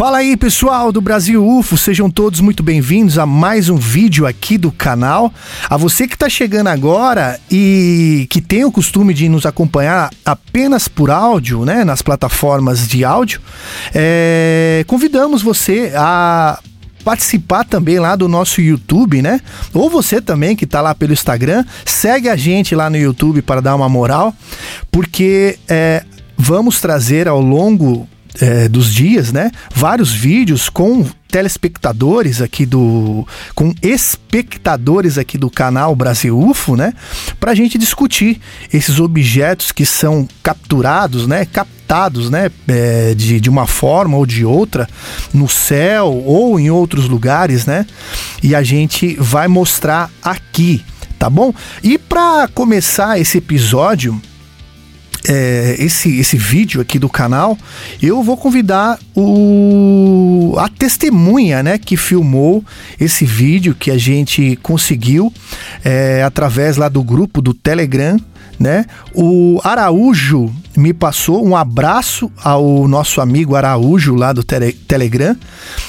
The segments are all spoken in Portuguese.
Fala aí pessoal do Brasil UFO, sejam todos muito bem-vindos a mais um vídeo aqui do canal. A você que está chegando agora e que tem o costume de nos acompanhar apenas por áudio, né, nas plataformas de áudio, é, convidamos você a participar também lá do nosso YouTube, né? Ou você também que está lá pelo Instagram, segue a gente lá no YouTube para dar uma moral, porque é, vamos trazer ao longo é, dos dias, né? Vários vídeos com telespectadores aqui do. com espectadores aqui do canal Brasil UFO, né? Pra gente discutir esses objetos que são capturados, né? Captados, né? É, de, de uma forma ou de outra no céu ou em outros lugares, né? E a gente vai mostrar aqui, tá bom? E para começar esse episódio, é, esse, esse vídeo aqui do canal, eu vou convidar o, a testemunha né, que filmou esse vídeo que a gente conseguiu é, através lá do grupo do Telegram. Né? O Araújo me passou um abraço ao nosso amigo Araújo lá do tele, Telegram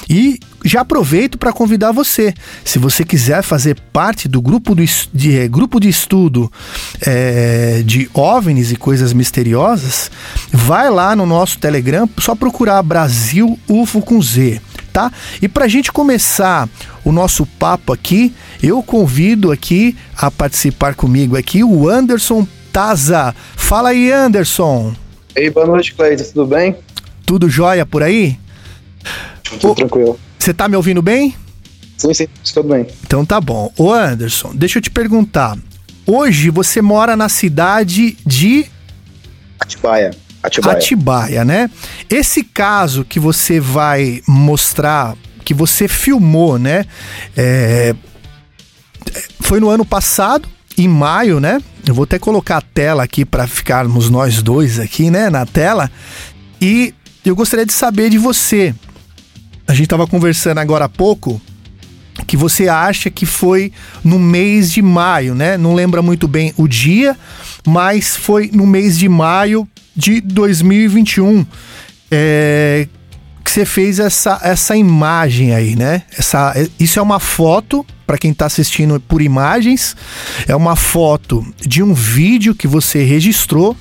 e já aproveito para convidar você. Se você quiser fazer parte do grupo, do, de, é, grupo de estudo é, de OVNIs e coisas misteriosas, vai lá no nosso Telegram, só procurar Brasil UFO com Z. Tá? E para a gente começar o nosso papo aqui, eu convido aqui a participar comigo aqui o Anderson Taza. Fala aí, Anderson. Ei, boa noite, Cleiton. Tudo bem? Tudo jóia por aí? Tudo tranquilo. Você tá me ouvindo bem? Sim, sim, estou bem. Então tá bom. Ô Anderson, deixa eu te perguntar. Hoje você mora na cidade de Atibaia. Atibaia. Atibaia, né? Esse caso que você vai mostrar, que você filmou, né? É... Foi no ano passado, em maio, né? Eu vou até colocar a tela aqui para ficarmos nós dois aqui, né, na tela. E eu gostaria de saber de você a gente estava conversando agora há pouco que você acha que foi no mês de maio, né? Não lembra muito bem o dia, mas foi no mês de maio de 2021 é, que você fez essa, essa imagem aí, né? Essa, isso é uma foto, para quem está assistindo por imagens, é uma foto de um vídeo que você registrou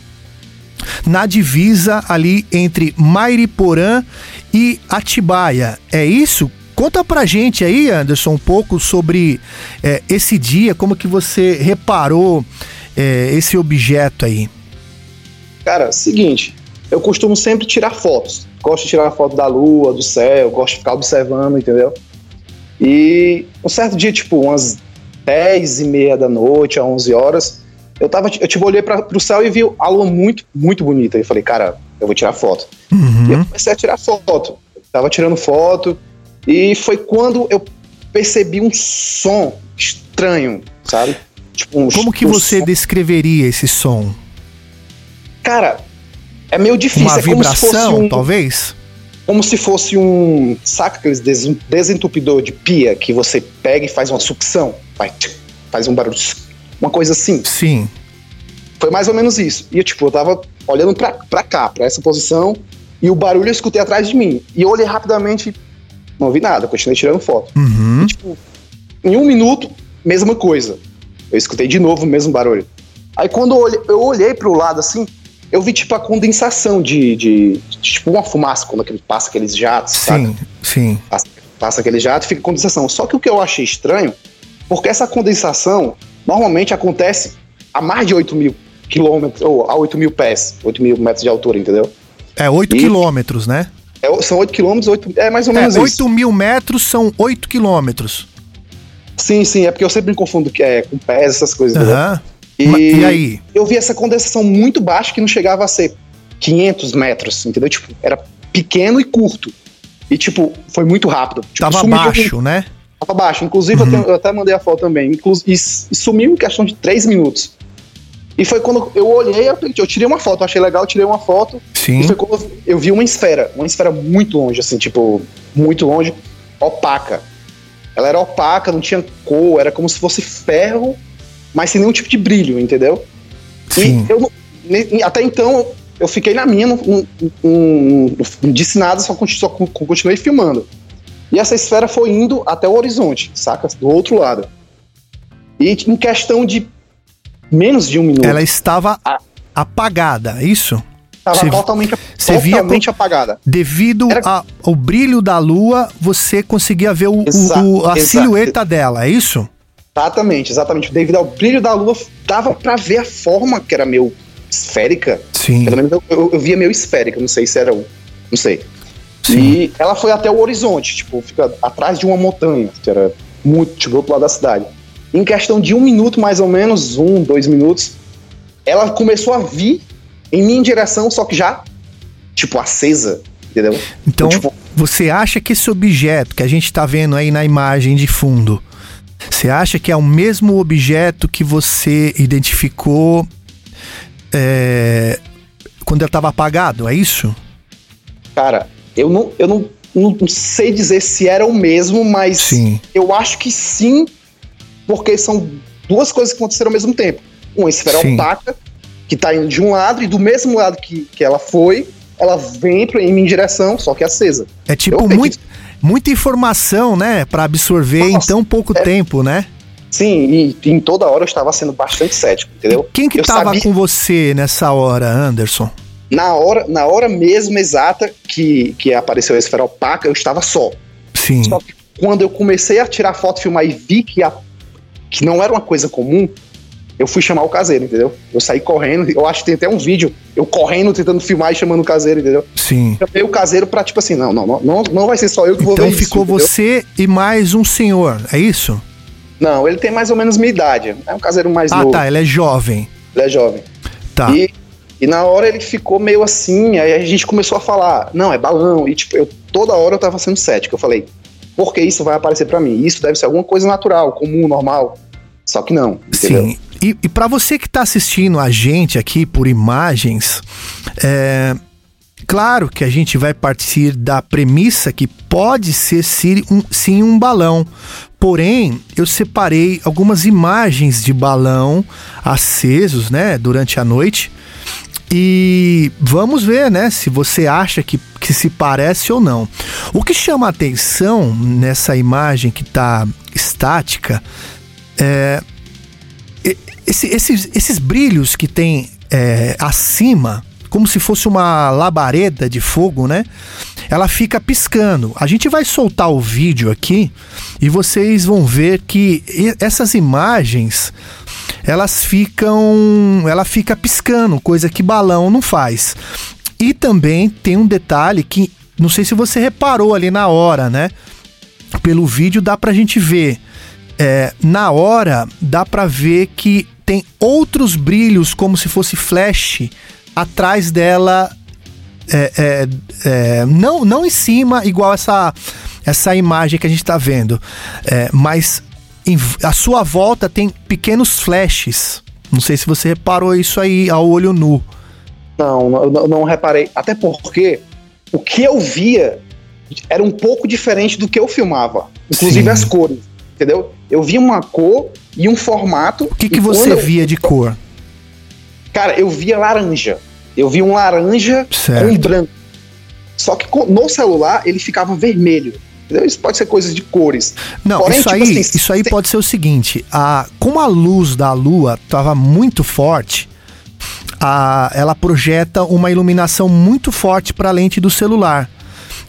na divisa ali entre Mairiporã e Atibaia. É isso? Conta pra gente aí, Anderson, um pouco sobre é, esse dia, como que você reparou é, esse objeto aí. Cara, seguinte, eu costumo sempre tirar fotos. Gosto de tirar foto da lua, do céu, gosto de ficar observando, entendeu? E um certo dia, tipo, umas 10 e meia da noite, a 11 horas, eu tava, eu tipo, olhei para pro céu e vi a lua muito, muito bonita. E falei, cara, eu vou tirar foto. Uhum. E eu comecei a tirar foto. Eu tava tirando foto. E foi quando eu percebi um som estranho, sabe? Tipo, um, Como que um você som... descreveria esse som? Cara, é meio difícil. Uma é vibração, um, talvez? Como se fosse um. Saca aqueles desentupidor de pia que você pega e faz uma sucção? Vai, faz um barulho uma coisa assim. Sim. Foi mais ou menos isso. E, tipo, eu tava olhando pra, pra cá, pra essa posição, e o barulho eu escutei atrás de mim. E eu olhei rapidamente, não ouvi nada, continuei tirando foto. Uhum. E, tipo, em um minuto, mesma coisa. Eu escutei de novo o mesmo barulho. Aí quando eu olhei, eu olhei pro lado assim, eu vi tipo a condensação de, de, de tipo uma fumaça quando aquele, passa aqueles jatos, sim, sabe? Sim, passa, passa aquele jato e fica condensação. Só que o que eu achei estranho, porque essa condensação normalmente acontece a mais de 8 mil quilômetros, ou a 8 mil pés, 8 mil metros de altura, entendeu? É 8 e quilômetros, né? É, são 8 quilômetros, 8, é mais ou menos é, 8 isso. 8 mil metros são 8 quilômetros. Sim, sim, é porque eu sempre me confundo que é, com pés, essas coisas, uhum. E, e aí? Eu vi essa condensação muito baixa que não chegava a ser 500 metros, entendeu? Tipo, era pequeno e curto. E, tipo, foi muito rápido. Tipo, Tava baixo, né? Tava baixo. Inclusive, uhum. eu, eu, até mandei a foto também. E, e, sumiu em questão de 3 minutos. E foi quando eu olhei, eu, eu tirei uma foto, achei legal, tirei uma foto. Sim. E foi quando eu vi uma esfera, uma esfera muito longe, assim, tipo, muito longe, opaca. Ela era opaca, não tinha cor, era como se fosse ferro, mas sem nenhum tipo de brilho, entendeu? Sim. E eu, até então, eu fiquei na minha, não, não, não, não disse nada, só, só continuei filmando. E essa esfera foi indo até o horizonte, saca? Do outro lado. E em questão de menos de um minuto. Ela estava a... apagada, é isso? Estava totalmente, totalmente via, apagada. Devido Era... a, ao brilho da lua, você conseguia ver o, o, a silhueta dela, é isso? Exatamente, exatamente. Devido ao brilho da lua, dava para ver a forma que era meio esférica. Sim. Pelo menos eu, eu, eu via meio esférica, não sei se era o. Não sei. Sim. E ela foi até o horizonte, tipo, fica atrás de uma montanha, que era muito, tipo, do outro lado da cidade. Em questão de um minuto, mais ou menos, um, dois minutos, ela começou a vir em minha direção, só que já, tipo, acesa, entendeu? Então, tipo, você acha que esse objeto que a gente tá vendo aí na imagem de fundo, você acha que é o mesmo objeto que você identificou é, quando ele estava apagado? É isso? Cara, eu não, eu não, não sei dizer se era o mesmo, mas sim. eu acho que sim, porque são duas coisas que aconteceram ao mesmo tempo. Uma esfera sim. opaca, que tá indo de um lado, e do mesmo lado que, que ela foi, ela vem pra, em minha direção, só que acesa. É tipo muito, muita informação, né, para absorver Nossa, em tão pouco é, tempo, né? Sim, e, em toda hora eu estava sendo bastante cético, entendeu? E quem que eu tava sabia... com você nessa hora, Anderson? Na hora, na hora mesmo exata que, que apareceu a esfera opaca, eu estava só. Sim. Só que quando eu comecei a tirar foto, filmar e vi que, a, que não era uma coisa comum, eu fui chamar o caseiro, entendeu? Eu saí correndo, eu acho que tem até um vídeo, eu correndo, tentando filmar e chamando o caseiro, entendeu? Sim. Chamei o caseiro pra, tipo assim, não, não, não, não vai ser só eu que vou então ver isso. Então ficou você e mais um senhor, é isso? Não, ele tem mais ou menos minha idade. É um caseiro mais ah, novo. Ah, tá, ele é jovem. Ele é jovem. Tá. E, e na hora ele ficou meio assim, aí a gente começou a falar, não, é balão. E tipo, eu toda hora eu tava sendo cético. Eu falei, por que isso vai aparecer para mim? Isso deve ser alguma coisa natural, comum, normal. Só que não, entendeu? Sim. E, e para você que está assistindo a gente aqui por imagens, é, claro que a gente vai partir da premissa que pode ser sim um, sim um balão. Porém, eu separei algumas imagens de balão acesos, né, durante a noite. E vamos ver, né, se você acha que, que se parece ou não. O que chama a atenção nessa imagem que está estática é esse, esses, esses brilhos que tem é, acima, como se fosse uma labareda de fogo, né? Ela fica piscando. A gente vai soltar o vídeo aqui e vocês vão ver que essas imagens elas ficam, ela fica piscando, coisa que balão não faz. E também tem um detalhe que não sei se você reparou ali na hora, né? Pelo vídeo dá pra gente ver é, na hora dá para ver que tem outros brilhos como se fosse flash atrás dela é, é, é, não, não em cima, igual essa, essa imagem que a gente está vendo, é, mas em, a sua volta tem pequenos flashes. Não sei se você reparou isso aí ao olho nu. Não, não, não reparei. Até porque o que eu via era um pouco diferente do que eu filmava, inclusive Sim. as cores entendeu? Eu via uma cor e um formato. O que, que você via de cor? Cara, eu via laranja. Eu via um laranja certo. com branco. Só que no celular ele ficava vermelho. Entendeu? Isso pode ser coisas de cores. Não, Porém, isso, tipo aí, assim, isso aí pode ser o seguinte: a, como a luz da lua estava muito forte, a, ela projeta uma iluminação muito forte para a lente do celular.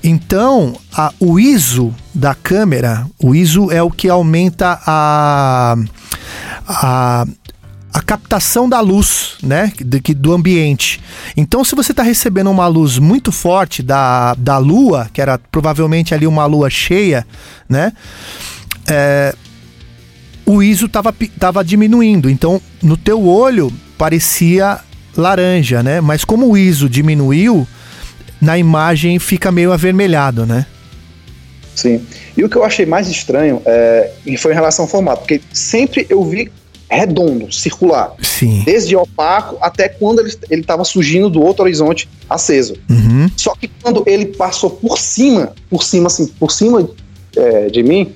Então, a, o ISO da câmera, o ISO é o que aumenta a, a, a captação da luz, né, do, do ambiente. Então, se você está recebendo uma luz muito forte da, da lua, que era provavelmente ali uma lua cheia, né, é, o ISO estava tava diminuindo. Então, no teu olho parecia laranja, né? Mas como o ISO diminuiu, na imagem fica meio avermelhado, né? Sim. E o que eu achei mais estranho é, foi em relação ao formato, porque sempre eu vi redondo, circular. Sim. Desde opaco até quando ele estava surgindo do outro horizonte aceso. Uhum. Só que quando ele passou por cima, por cima, assim, por cima é, de mim,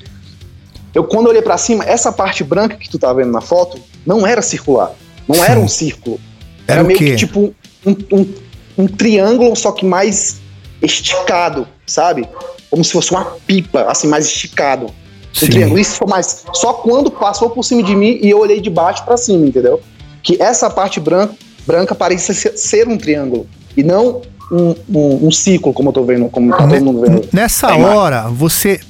eu quando olhei para cima, essa parte branca que tu tá vendo na foto não era circular. Não Sim. era um círculo. Era, era meio que tipo um, um um triângulo, só que mais esticado, sabe? Como se fosse uma pipa, assim, mais esticado. Um triângulo. Isso foi mais. Só quando passou por cima de mim e eu olhei de baixo para cima, entendeu? Que essa parte branca, branca parecia ser um triângulo. E não um, um, um ciclo, como eu tô vendo, como tá todo mundo vendo. Nessa hora, você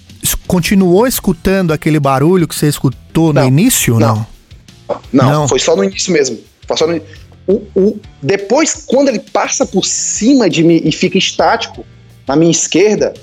continuou escutando aquele barulho que você escutou no início não? não? Não, não, foi só no início mesmo. Foi só no o, o, depois, quando ele passa por cima de mim e fica estático na minha esquerda,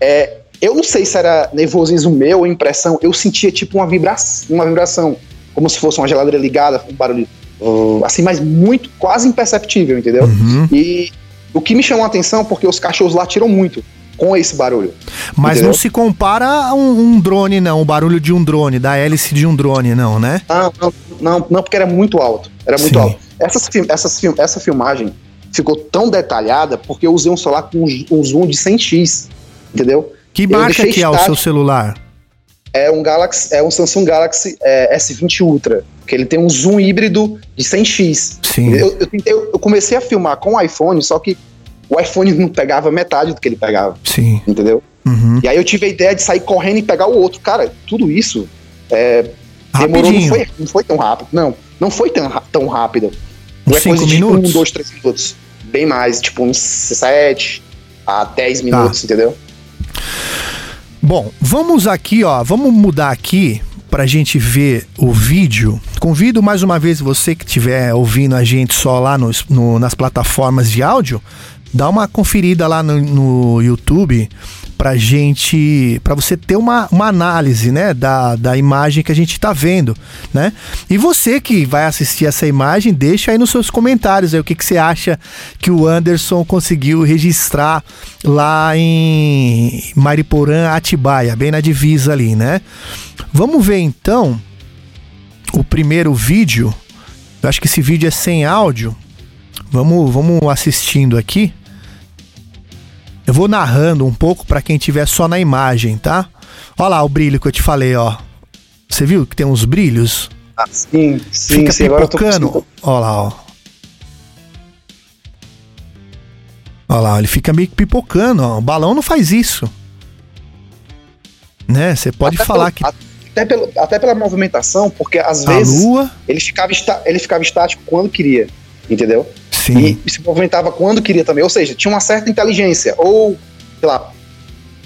é, eu não sei se era nervosismo meu ou impressão, eu sentia tipo uma vibração, uma vibração, como se fosse uma geladeira ligada, um barulho uh, assim, mas muito, quase imperceptível, entendeu? Uhum. E o que me chamou a atenção porque os cachorros latiram muito com esse barulho. Mas entendeu? não se compara a um, um, drone, não, o barulho de um drone, da hélice de um drone, não, né? Não, não, não, não porque era muito alto. Era muito Sim. alto. Essas, essas, essa filmagem ficou tão detalhada porque eu usei um celular com um zoom de 100x, entendeu? Que marca que é o seu celular? É um Galaxy, é um Samsung Galaxy é, S20 Ultra, que ele tem um zoom híbrido de 100x. Sim. Eu, eu, tentei, eu comecei a filmar com o iPhone, só que o iPhone não pegava metade do que ele pegava. Sim. Entendeu? Uhum. E aí eu tive a ideia de sair correndo e pegar o outro. Cara, tudo isso é, demorou, não foi, não foi tão rápido. Não, não foi tão, tão rápido. Uns é coisa minutos? de um, dois, três minutos. Bem mais, tipo uns sete a dez minutos, tá. entendeu? Bom, vamos aqui, ó, vamos mudar aqui pra gente ver o vídeo. Convido mais uma vez você que estiver ouvindo a gente só lá no, no, nas plataformas de áudio dá uma conferida lá no, no YouTube pra gente, para você ter uma, uma análise, né, da, da imagem que a gente tá vendo, né? E você que vai assistir essa imagem, deixa aí nos seus comentários aí o que, que você acha que o Anderson conseguiu registrar lá em Mariporã, Atibaia, bem na divisa ali, né? Vamos ver então o primeiro vídeo. Eu acho que esse vídeo é sem áudio. Vamos, vamos assistindo aqui. Eu vou narrando um pouco para quem tiver só na imagem, tá? Olha lá o brilho que eu te falei, ó. Você viu que tem uns brilhos? Ah, sim, sim, Fica sim. pipocando. Tô... Olha lá, ó. Olha lá, ele fica meio que pipocando, ó. O balão não faz isso. Né? Você pode até falar pelo, que. Até, pelo, até pela movimentação, porque às a vezes lua... ele, ficava ele ficava estático quando queria, entendeu? Sim. E se movimentava quando queria também. Ou seja, tinha uma certa inteligência. Ou, sei lá,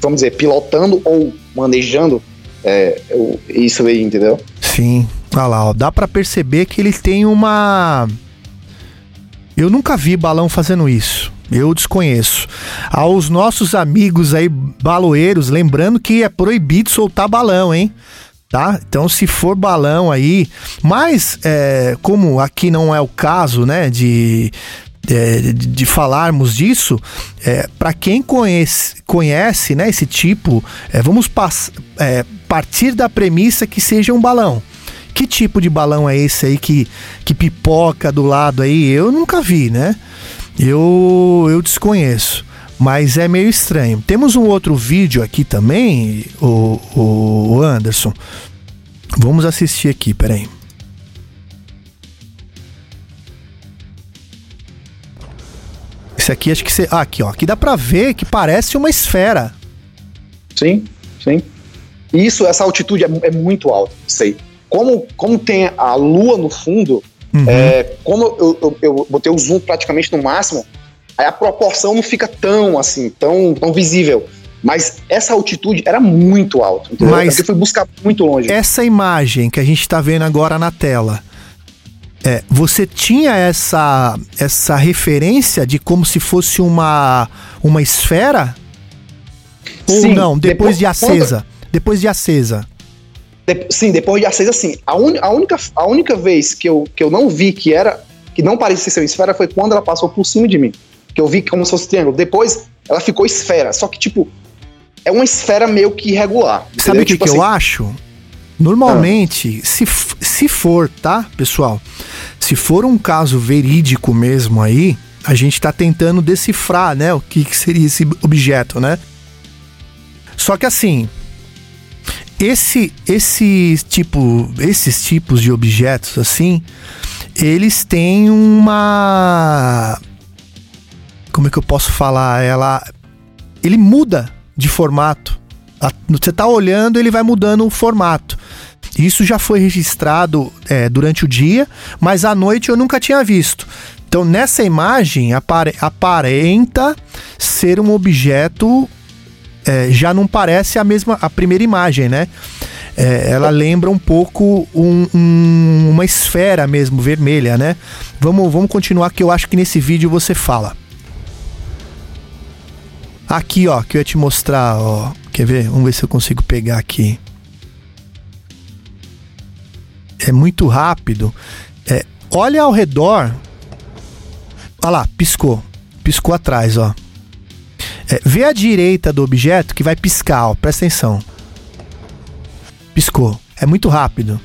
vamos dizer, pilotando ou manejando é, isso aí, entendeu? Sim. Olha lá, ó, dá para perceber que ele tem uma. Eu nunca vi balão fazendo isso. Eu desconheço. Aos nossos amigos aí baloeiros, lembrando que é proibido soltar balão, hein? Tá? Então, se for balão aí, mas é, como aqui não é o caso, né, de de, de, falarmos disso, é, para quem conhece, conhece né, esse tipo, é, vamos é, partir da premissa que seja um balão. Que tipo de balão é esse aí que, que pipoca do lado aí? Eu nunca vi, né? Eu, eu desconheço mas é meio estranho. Temos um outro vídeo aqui também, o, o Anderson. Vamos assistir aqui, peraí. Esse aqui acho que você. Ah, aqui, ó. Aqui dá pra ver que parece uma esfera. Sim, sim. Isso, essa altitude é, é muito alta, sei. Como, como tem a lua no fundo, uhum. é, como eu, eu, eu botei o zoom praticamente no máximo, aí a proporção não fica tão assim, tão, tão visível. Mas essa altitude era muito alta. Entendeu? Mas eu fui buscar muito longe. Essa imagem que a gente está vendo agora na tela, é, você tinha essa, essa referência de como se fosse uma, uma esfera? Ou sim, não? Depois, depois de acesa? Quando... Depois de acesa. De, sim, depois de acesa, sim. A, un, a, única, a única vez que eu, que eu não vi que era que não parecia ser uma esfera foi quando ela passou por cima de mim. Que eu vi como se fosse triângulo. Depois ela ficou esfera. Só que, tipo, é uma esfera meio que irregular. Sabe o que, tipo que assim, eu acho? Normalmente, ah. se, se for, tá, pessoal? Se for um caso verídico mesmo aí, a gente está tentando decifrar, né, o que, que seria esse objeto, né? Só que assim, esse esse tipo, esses tipos de objetos assim, eles têm uma como é que eu posso falar? Ela. Ele muda de formato. Você tá olhando, ele vai mudando o formato. Isso já foi registrado é, durante o dia, mas à noite eu nunca tinha visto. Então, nessa imagem, apare- aparenta ser um objeto. é, já não parece a mesma a primeira imagem, né? É, ela lembra um pouco um- um- uma esfera mesmo, vermelha, né? Vamos, vamos continuar que eu acho que nesse vídeo você fala. Aqui, ó, que eu ia te mostrar, ó. Quer ver? Vamos ver se eu consigo pegar aqui. É muito rápido. É, olha ao redor. Olha lá, piscou. Piscou atrás, ó. É, vê a direita do objeto que vai piscar, ó. Presta atenção. Piscou. É muito rápido.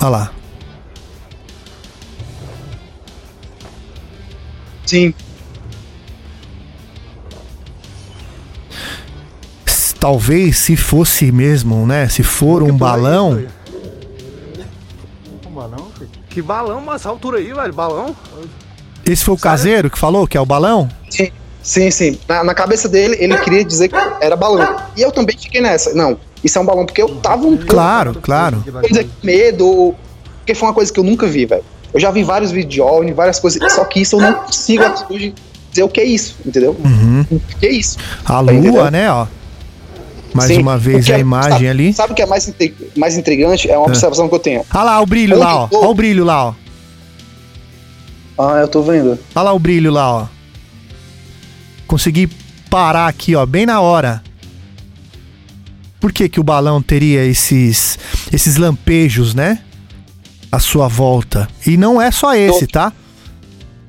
Olha lá. Sim. Talvez se fosse mesmo, né? Se for um balão. Um balão, filho? Que balão, mas essa altura aí, velho, balão. Esse foi o caseiro que falou que é o balão? Sim, sim, sim. Na, na cabeça dele, ele queria dizer que era balão. E eu também fiquei nessa. Não, isso é um balão, porque eu tava um pouco Claro, claro. Vou dizer que medo, porque foi uma coisa que eu nunca vi, velho. Eu já vi vários vídeos de OVNI, várias coisas, só que isso eu não consigo até hoje dizer o que é isso, entendeu? Uhum. O que é isso? A Tá entendendo? lua, né, ó. Mais Sim, uma vez que a é- imagem sabe, ali. Sabe o que é mais, mais intrigante? É uma observação que eu tenho. Olha lá o brilho lá, ó. Onde eu tô? Olha o brilho lá, ó. Ah, eu tô vendo. Olha lá o brilho lá, ó. Consegui parar aqui, ó, bem na hora. Por que que o balão teria esses esses lampejos, né? À sua volta. E não é só esse, tá?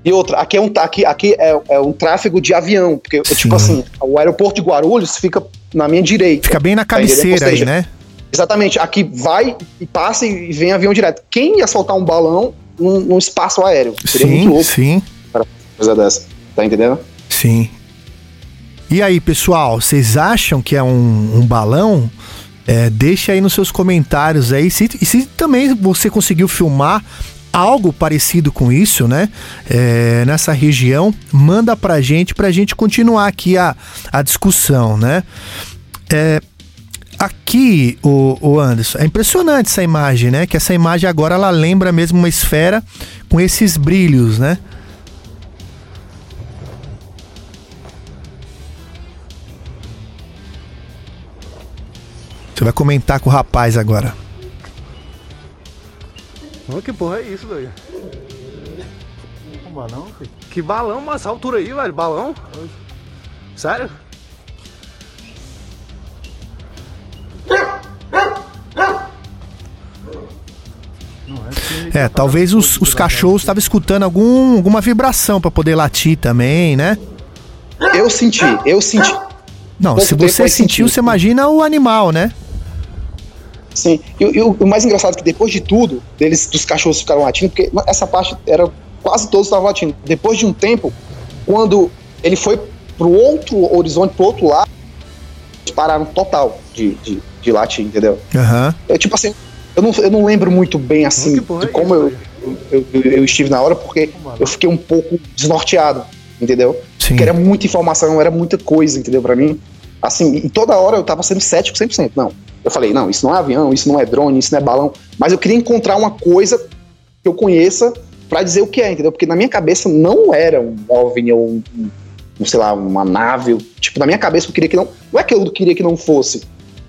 E outra, aqui é um, aqui, aqui é, é um tráfego de avião, porque, Sim. tipo assim, o aeroporto de Guarulhos fica na minha direita. Fica bem na Tá cabeceira aí, né? Exatamente, aqui vai e passa e vem avião direto. Quem ia soltar um balão num, num espaço aéreo? Seria muito Sim, louco sim, uma coisa dessa. Tá entendendo? sim. E aí, pessoal, vocês acham que é um, um balão? É, deixa aí nos seus comentários aí. Se, se também você conseguiu filmar algo parecido com isso, né? É, nessa região, manda pra gente, pra gente continuar aqui a, a discussão, né? É, aqui, o, o Anderson, é impressionante essa imagem, né? Que essa imagem agora ela lembra mesmo uma esfera com esses brilhos, né? Você vai comentar com o rapaz agora. Ô, que porra é isso, doido? Um balão, filho? Que balão, mas essa altura aí, velho, balão. Sério? É talvez os, os cachorros estavam escutando algum, alguma vibração pra poder latir também, né? Eu senti, eu senti. Não, Pouco se você sentiu, sentir. você imagina o animal, né? Sim. E, e o, o mais engraçado é que depois de tudo, eles, dos cachorros ficaram latindo, porque essa parte era. Quase todos estavam latindo. Depois de um tempo, quando ele foi pro outro horizonte, pro outro lado, eles pararam total de, de, de latir, entendeu? Aham. É tipo assim, eu não, eu não lembro muito bem assim de é como eu, isso, eu, eu, eu estive na hora, porque eu fiquei um pouco desnorteado, entendeu? Sim. Porque era muita informação, era muita coisa, entendeu? Pra mim. Assim, e toda hora eu tava sendo cético 100%. Não. Eu falei, não, isso não é avião, isso não é drone, isso não é balão. Mas eu queria encontrar uma coisa que eu conheça pra dizer o que é, entendeu? Porque na minha cabeça não era um OVNI ou um, um, sei lá, uma nave. Tipo, na minha cabeça eu queria que não. Não é que eu queria que não fosse.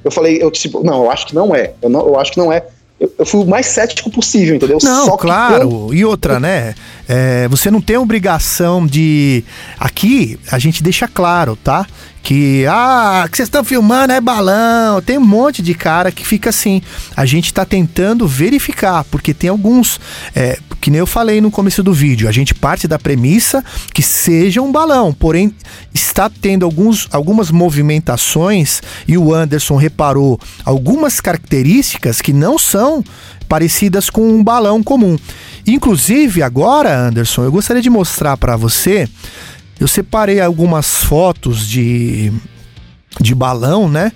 Eu falei, eu tipo, não, eu acho que não é. Eu, não, eu acho que não é. Eu, eu fui o mais cético possível, entendeu? Não, Só claro. E outra, né? É, você não tem obrigação de. Aqui a gente deixa claro, tá? Que, ah, que vocês estão filmando é balão. Tem um monte de cara que fica assim. A gente tá tentando verificar, porque tem alguns. É, que nem eu falei no começo do vídeo, a gente parte da premissa que seja um balão, porém está tendo alguns, algumas movimentações e o Anderson reparou algumas características que não são parecidas com um balão comum. Inclusive, agora, Anderson, eu gostaria de mostrar para você. Eu separei algumas fotos de, de balão, né?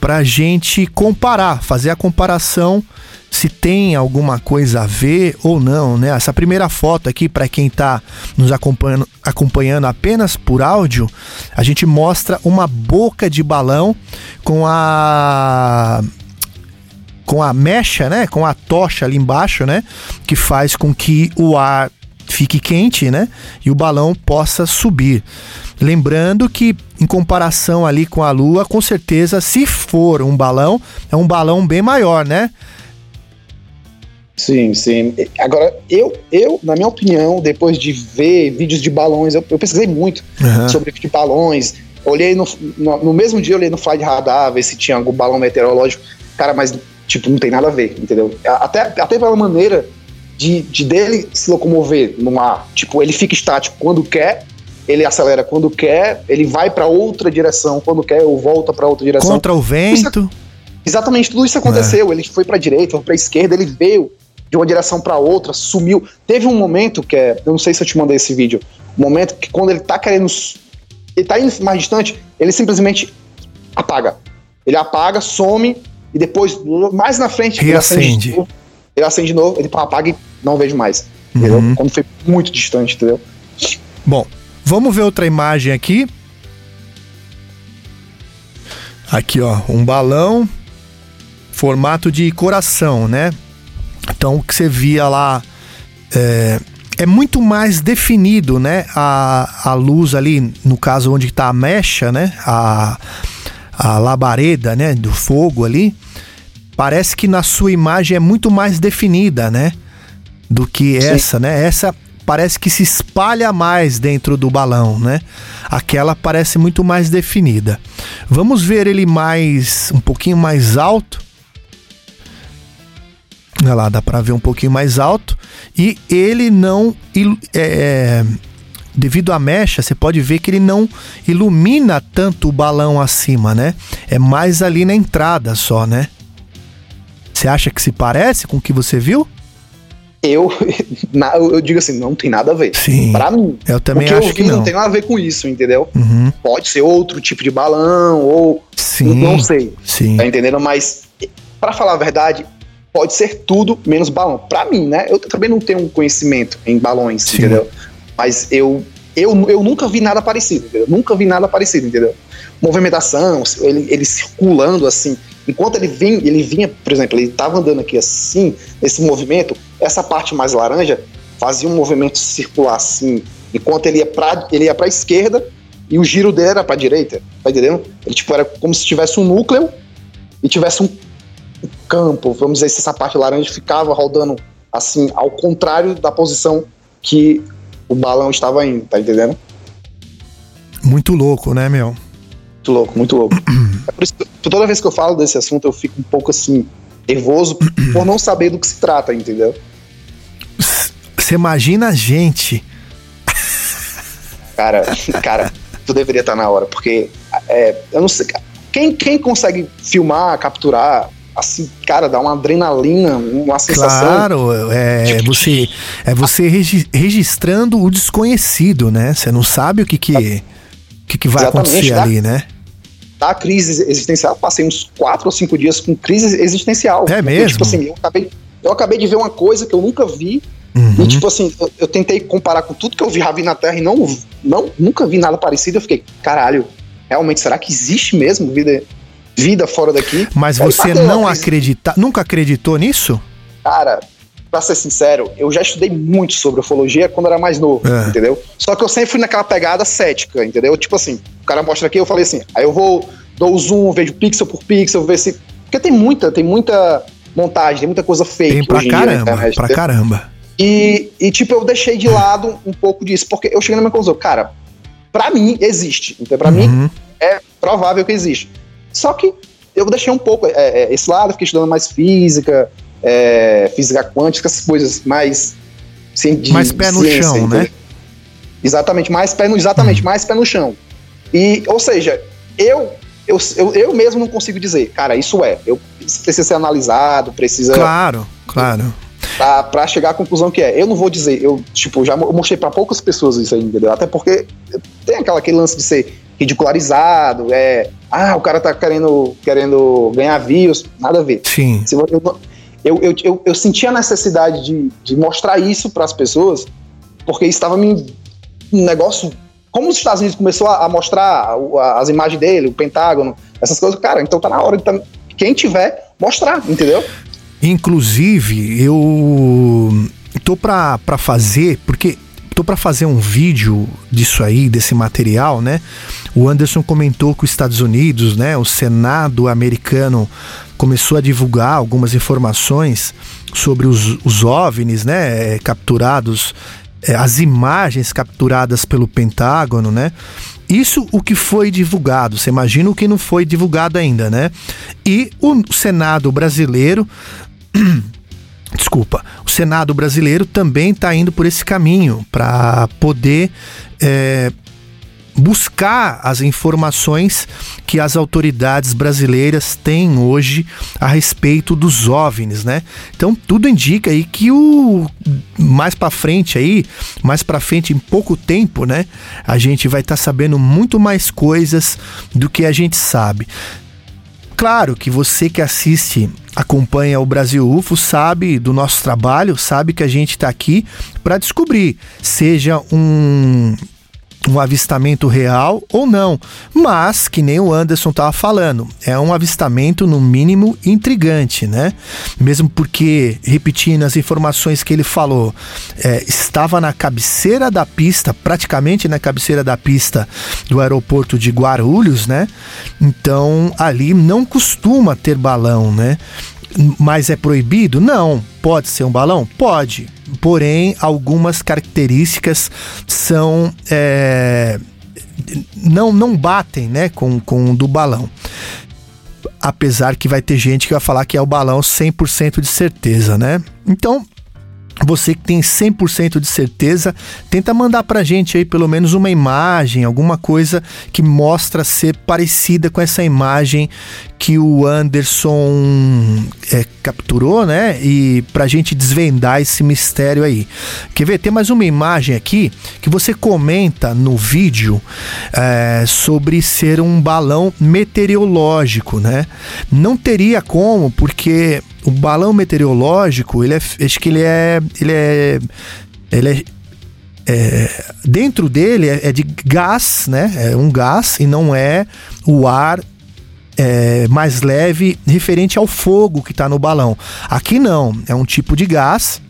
Pra gente comparar, fazer a comparação se tem alguma coisa a ver ou não, né? Essa primeira foto aqui, para quem está nos acompanhando, acompanhando apenas por áudio, a gente mostra uma boca de balão com a com a mecha, né, com a tocha ali embaixo, né, que faz com que o ar fique quente, né, e o balão possa subir. Lembrando que em comparação ali com a Lua, com certeza, se for um balão, é um balão bem maior, né? Sim, sim. Agora, eu, eu, na minha opinião, depois de ver vídeos de balões, eu, eu pesquisei muito Uhum. sobre de balões. Olhei no, no, no mesmo dia, olhei no Flight Radar, ver se tinha algum balão meteorológico. Cara, mas, tipo, não tem nada a ver, entendeu? Até, até pela maneira de, de dele se locomover no ar. Tipo, ele fica estático quando quer, ele acelera quando quer, ele vai para outra direção quando quer, ou volta para outra direção. Contra o vento. Exatamente, tudo isso aconteceu. Ele foi pra direita, foi pra esquerda, ele veio de uma direção pra outra, sumiu. Teve um momento que é, eu não sei se eu te mandei esse vídeo, um momento que quando ele tá querendo, ele tá indo mais distante, ele simplesmente apaga. Ele apaga, some e depois mais na frente ele Reacende. de novo, ele acende de novo, ele apaga e não vejo mais. Entendeu? Uhum. Quando foi muito distante, entendeu? Bom, vamos ver outra imagem aqui. Aqui, ó, um balão formato de coração, né? Então, o que você via lá é, é muito mais definido, né? A, a luz ali, no caso onde está a mecha, né? A, a labareda, né? Do fogo ali. Parece que na sua imagem é muito mais definida, né? Do que Sim. essa, né? Essa parece que se espalha mais dentro do balão, né? Aquela parece muito mais definida. Vamos ver ele mais um pouquinho mais alto. Olha lá, dá para ver um pouquinho mais alto e ele não é, é, devido à mecha, você pode ver que ele não ilumina tanto o balão acima, né? É mais ali na entrada só, né? Você acha que se parece com o que você viu? Eu, na- eu digo assim, não tem nada a ver. Sim. Pra mim. Eu também o que acho eu que vi não. não tem nada a ver com isso, entendeu? Uhum. Pode ser outro tipo de balão, ou Sim. não sei, Sim. tá entendendo? Mas, pra falar a verdade, pode ser tudo menos balão. Pra mim, né? Eu também não tenho um conhecimento em balões, Sim. entendeu? Mas eu, eu, eu nunca vi nada parecido, entendeu? Nunca vi nada parecido, entendeu? Movimentação, ele, ele circulando assim. Enquanto ele vinha, ele vinha, por exemplo, ele tava andando aqui assim, esse movimento, essa parte mais laranja fazia um movimento circular assim, enquanto ele ia pra, ele ia pra esquerda e o giro dele era pra direita, tá entendendo? Ele tipo era como se tivesse um núcleo e tivesse um campo, vamos dizer, se essa parte laranja ficava rodando assim, ao contrário da posição que o balão estava indo, tá entendendo? Muito louco, né, meu? Muito louco, muito louco. é por isso que toda vez que eu falo desse assunto eu fico um pouco assim, nervoso por não saber do que se trata, entendeu? Você imagina a gente. Cara, cara, tu deveria estar na hora, porque é, eu não sei. Quem, quem consegue filmar, capturar, assim, cara, dá uma adrenalina, uma sensação. Claro, é você, é você regi- registrando o desconhecido, né? Você não sabe o que que, que, que vai Exatamente, acontecer tá? ali, né? Da crise existencial, passei uns quatro ou cinco dias com crise existencial. É Porque, mesmo? Tipo assim, eu acabei, eu acabei de ver uma coisa que eu nunca vi. Uhum. E tipo assim, eu, eu tentei comparar com tudo que eu vi, já vi na Terra e não, não nunca vi nada parecido. Eu fiquei, caralho, realmente, será que existe mesmo vida, vida fora daqui? Mas Aí você não acredita, nunca acreditou nisso? Cara, pra ser sincero, eu já estudei muito sobre ufologia quando era mais novo, É. entendeu? Só que eu sempre fui naquela pegada cética, entendeu? Tipo assim, o cara mostra aqui, eu falei assim, aí eu vou, dou o zoom, vejo pixel por pixel, ver se. Porque tem muita, tem muita montagem, tem muita coisa fake Tem pra em dia caramba, internet, pra caramba. E, e, tipo, eu deixei de lado um pouco disso, porque eu cheguei na minha conclusão, cara, pra mim existe. Então, pra mim, Uhum. é provável que existe. Só que eu deixei um pouco é, é, esse lado, fiquei estudando mais física, é, física quântica, essas coisas mais. Assim, de Mais pé no ciência, chão, entendeu? né? Exatamente, mais pé no, exatamente, mais pé no chão. E, ou seja, eu, eu, eu, eu mesmo não consigo dizer, cara, isso é. Eu, precisa ser analisado, precisa. Claro, claro. Pra, pra chegar à conclusão que é. Eu não vou dizer, eu, tipo, já mo- mostrei pra poucas pessoas isso aí, entendeu? Até porque tem aquela, aquele lance de ser ridicularizado, é. Ah, o cara tá querendo, querendo ganhar views, nada a ver. Sim. Se eu, eu eu, eu, eu, senti a necessidade de, de mostrar isso para as pessoas, porque estava me um negócio. Como os Estados Unidos começou a, a mostrar as imagens dele, o Pentágono, essas coisas, cara, então tá na hora de tam- quem tiver mostrar, entendeu? Inclusive, eu tô pra fazer, porque tô pra fazer um vídeo disso aí, desse material, né? O Anderson comentou que os Estados Unidos, né, o Senado americano começou a divulgar algumas informações sobre os, os OVNIs, né, eh, capturados, eh, as imagens capturadas pelo Pentágono, né? Isso o que foi divulgado, você imagina o que não foi divulgado ainda, né? E o Senado brasileiro desculpa, o Senado brasileiro também está indo por esse caminho para poder é, buscar as informações que as autoridades brasileiras têm hoje a respeito dos OVNIs, né? Então tudo indica aí que o mais para frente aí, mais para frente em pouco tempo, né, a gente vai estar sabendo muito mais coisas do que a gente sabe. Claro que você que assiste, acompanha o Brasil UFO, sabe do nosso trabalho, sabe que a gente está aqui para descobrir, seja um um avistamento real ou não, mas que nem o Anderson estava falando, é um avistamento no mínimo intrigante, né? Mesmo porque, repetindo as informações que ele falou, é, estava na cabeceira da pista, praticamente na cabeceira da pista do aeroporto de Guarulhos, né? Então ali não costuma ter balão, né? Mas é proibido? Não. Pode ser um balão? Pode. Porém, algumas características são. é, não, não batem né, com, com o do balão. Apesar que vai ter gente que vai falar que é o balão 100% de certeza, né? Então, você que tem 100% de certeza, tenta mandar pra gente aí pelo menos uma imagem, alguma coisa que mostra ser parecida com essa imagem que o Anderson é, capturou, né? E pra gente desvendar esse mistério aí. Quer ver? Tem mais uma imagem aqui que você comenta no vídeo é, sobre ser um balão meteorológico, né? Não teria como, porque o balão meteorológico, ele é, acho que ele é, ele é, ele é, é, dentro dele é, é de gás, né? É um gás e não é o ar é, mais leve referente ao fogo que está no balão. Aqui não, é um tipo de gás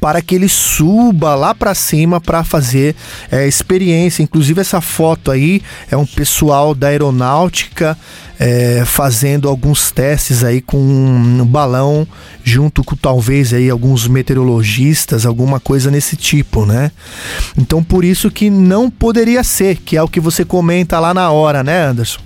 para que ele suba lá para cima para fazer é, experiência. Inclusive essa foto aí é um pessoal da aeronáutica é, fazendo alguns testes aí com um balão junto com talvez aí alguns meteorologistas, alguma coisa nesse tipo, né? Então por isso que não poderia ser, que é o que você comenta lá na hora, né, Anderson?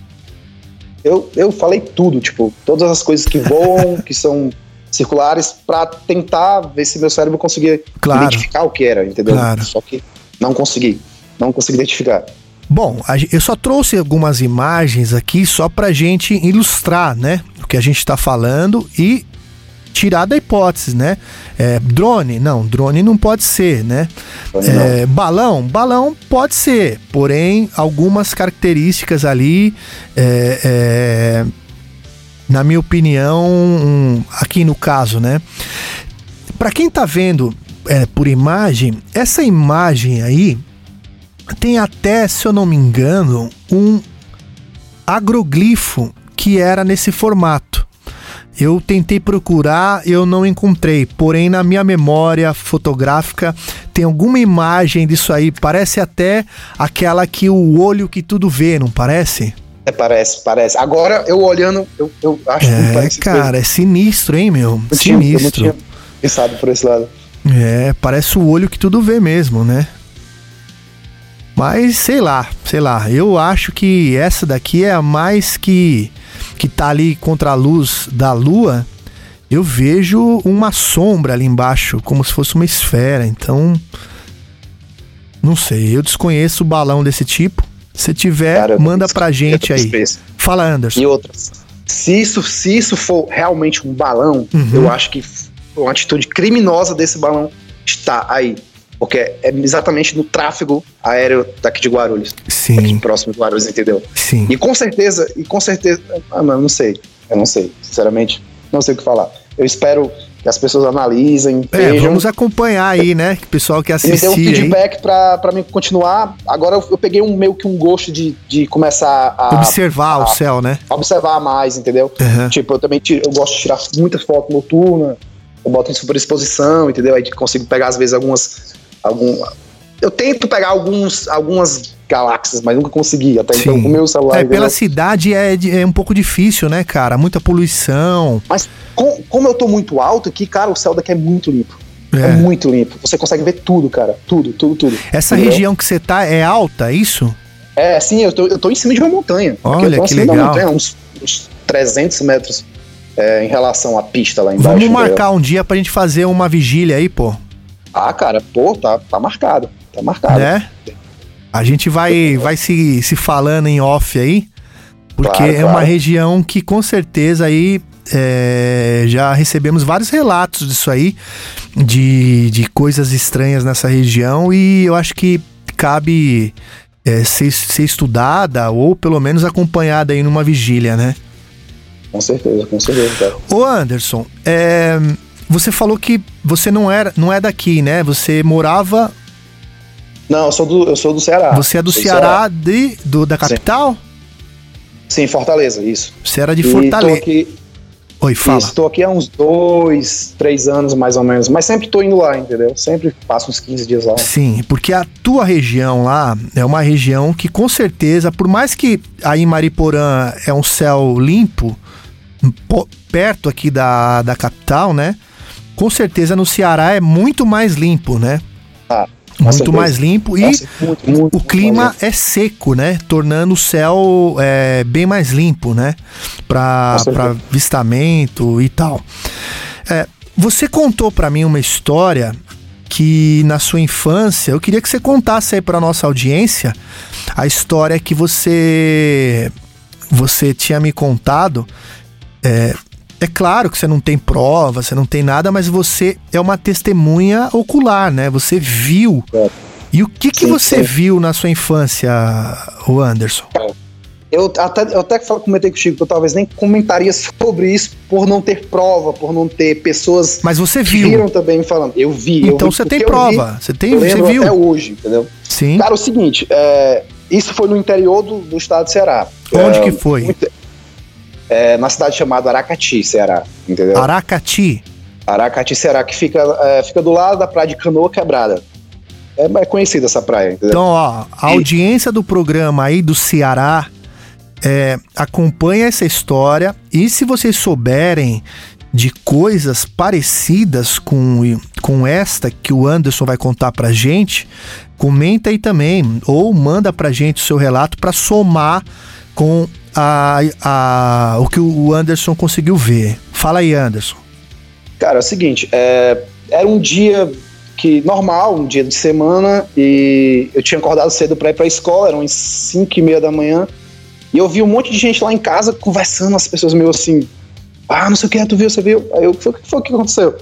Eu, eu falei tudo, tipo, todas as coisas que voam, que são circulares, pra tentar ver se meu cérebro conseguia Claro. identificar o que era, entendeu? Claro. Só que não consegui. Não consegui identificar. Bom, eu só trouxe algumas imagens aqui só pra gente ilustrar, né? O que a gente tá falando e tirar da hipótese, né? É, drone, não, drone não pode ser, né? É, balão, balão pode ser, porém algumas características ali, é, é, na minha opinião, um, aqui no caso, né? Para quem tá vendo é, por imagem, essa imagem aí tem até, se eu não me engano, um agroglifo que era nesse formato. Eu tentei procurar, eu não encontrei. Porém, na minha memória fotográfica tem alguma imagem disso aí. Parece até aquela que o olho que tudo vê, não parece? É, parece, parece. Agora, eu olhando, eu, eu acho que É, parece cara, é sinistro, hein, meu? Eu tinha- eu não Sinistro. tinha pensado por esse lado. É, parece o olho que tudo vê mesmo, né? Mas sei lá, sei lá. Eu acho que essa daqui é a mais que que tá ali contra a luz da lua. Eu vejo uma sombra ali embaixo, como se fosse uma esfera. Então, não sei. Eu desconheço o balão desse tipo. Se tiver, Cara, manda pra gente aí. Fala, Anderson. E outras. Se isso, se isso for realmente um balão, Uhum. eu acho que uma atitude criminosa desse balão está aí. Porque é exatamente no tráfego aéreo daqui de Guarulhos. Aqui Sim, próximo de Guarulhos, entendeu? sim. E com certeza, e com certeza. Ah, eu não sei. Eu não sei. Sinceramente, não sei o que falar. eu espero que as pessoas analisem, É, vejam. vamos acompanhar aí, né? O pessoal que E me deu um feedback pra, pra mim continuar. Agora eu, eu peguei um meio que um gosto de, de começar a observar o a- céu, né? observar mais, entendeu? Aham. Tipo, eu também tiro- eu gosto de tirar muitas fotos noturnas, eu boto em superexposição, entendeu? Aí consigo pegar, às vezes, algumas. Algum, eu tento pegar alguns, algumas galáxias, mas nunca consegui. Até então, Sim. com o meu celular. É, pela cidade é, é um pouco difícil, né, cara? Muita poluição. Mas com- como eu tô muito alto aqui, cara, o céu daqui é muito limpo. É. É. muito limpo. Você consegue ver tudo, cara. Tudo, tudo, tudo. Essa Entendeu? região que você tá é alta, é isso? É, sim, eu tô, eu tô em cima de uma montanha. Olha, eu tô que legal. montanha, uns, uns 300 metros é, em relação à pista lá embaixo. Vamos marcar um dia pra gente fazer uma vigília aí, pô. Ah, cara, pô, tá, tá marcado. Tá marcado. Né? A gente vai, vai se, se falando em off aí, porque Claro, é uma claro. região que com certeza aí é, já recebemos vários relatos disso aí, de, de coisas estranhas nessa região, e eu acho que cabe é, ser, ser estudada ou pelo menos acompanhada aí numa vigília, né? Com certeza, com certeza, cara. Ô Anderson, é, você falou que você não, era, não é daqui, né? Você morava. Não, eu sou do, eu sou do Ceará. Você é do Sou Ceará, de, do, da capital? Sim, Fortaleza, isso. Você era de Fortaleza. aqui, Oi, fala. Estou aqui há uns dois, três anos mais ou menos, mas sempre tô indo lá, entendeu? Sempre passo uns 15 dias lá. Sim, porque a tua região lá é uma região que com certeza, por mais que aí em Mariporã é um céu limpo, po- perto aqui da, da capital, né? Com certeza no Ceará é muito mais limpo, né? Ah, muito mais limpo e Nossa, muito, muito, o clima é seco, né? Tornando o céu é, bem mais limpo, né? Para avistamento e tal. É, você contou para mim uma história que na sua infância, eu queria que você contasse aí para nossa audiência a história que você você tinha me contado. É, é claro que você não tem prova, você não tem nada, mas você é uma testemunha ocular, né? Você viu. É. E o que, que Sim, você sim. viu na sua infância, o Anderson? Eu até, eu até comentei com o Chico que eu talvez nem comentaria sobre isso por não ter prova, por não ter pessoas Mas você que viu. viram também falando. Eu vi. eu Então vi você tem eu vi, prova. Você tem, eu você viu. até hoje, entendeu? Sim. Cara, o seguinte, é, isso foi no interior do, do estado de Ceará. Onde É, que foi? muito- é, na cidade chamada Aracati, Ceará, entendeu? Aracati. Aracati, Ceará, que fica, é, fica do lado da praia de Canoa Quebrada. É, é conhecida essa praia, entendeu? Então, ó, a audiência do programa aí do Ceará é, acompanha essa história e se vocês souberem de coisas parecidas com, com esta que o Anderson vai contar pra gente, comenta aí também ou manda pra gente o seu relato pra somar com a, a, o que o Anderson conseguiu ver. Fala aí, Anderson. Cara, é o seguinte, é, era um dia que normal, um dia de semana, e eu tinha acordado cedo pra ir pra escola, eram as 5 e meia da manhã, e eu vi um monte de gente lá em casa conversando, as pessoas meio assim, ah, não sei o que, tu viu, você viu? Aí eu, o que foi que aconteceu?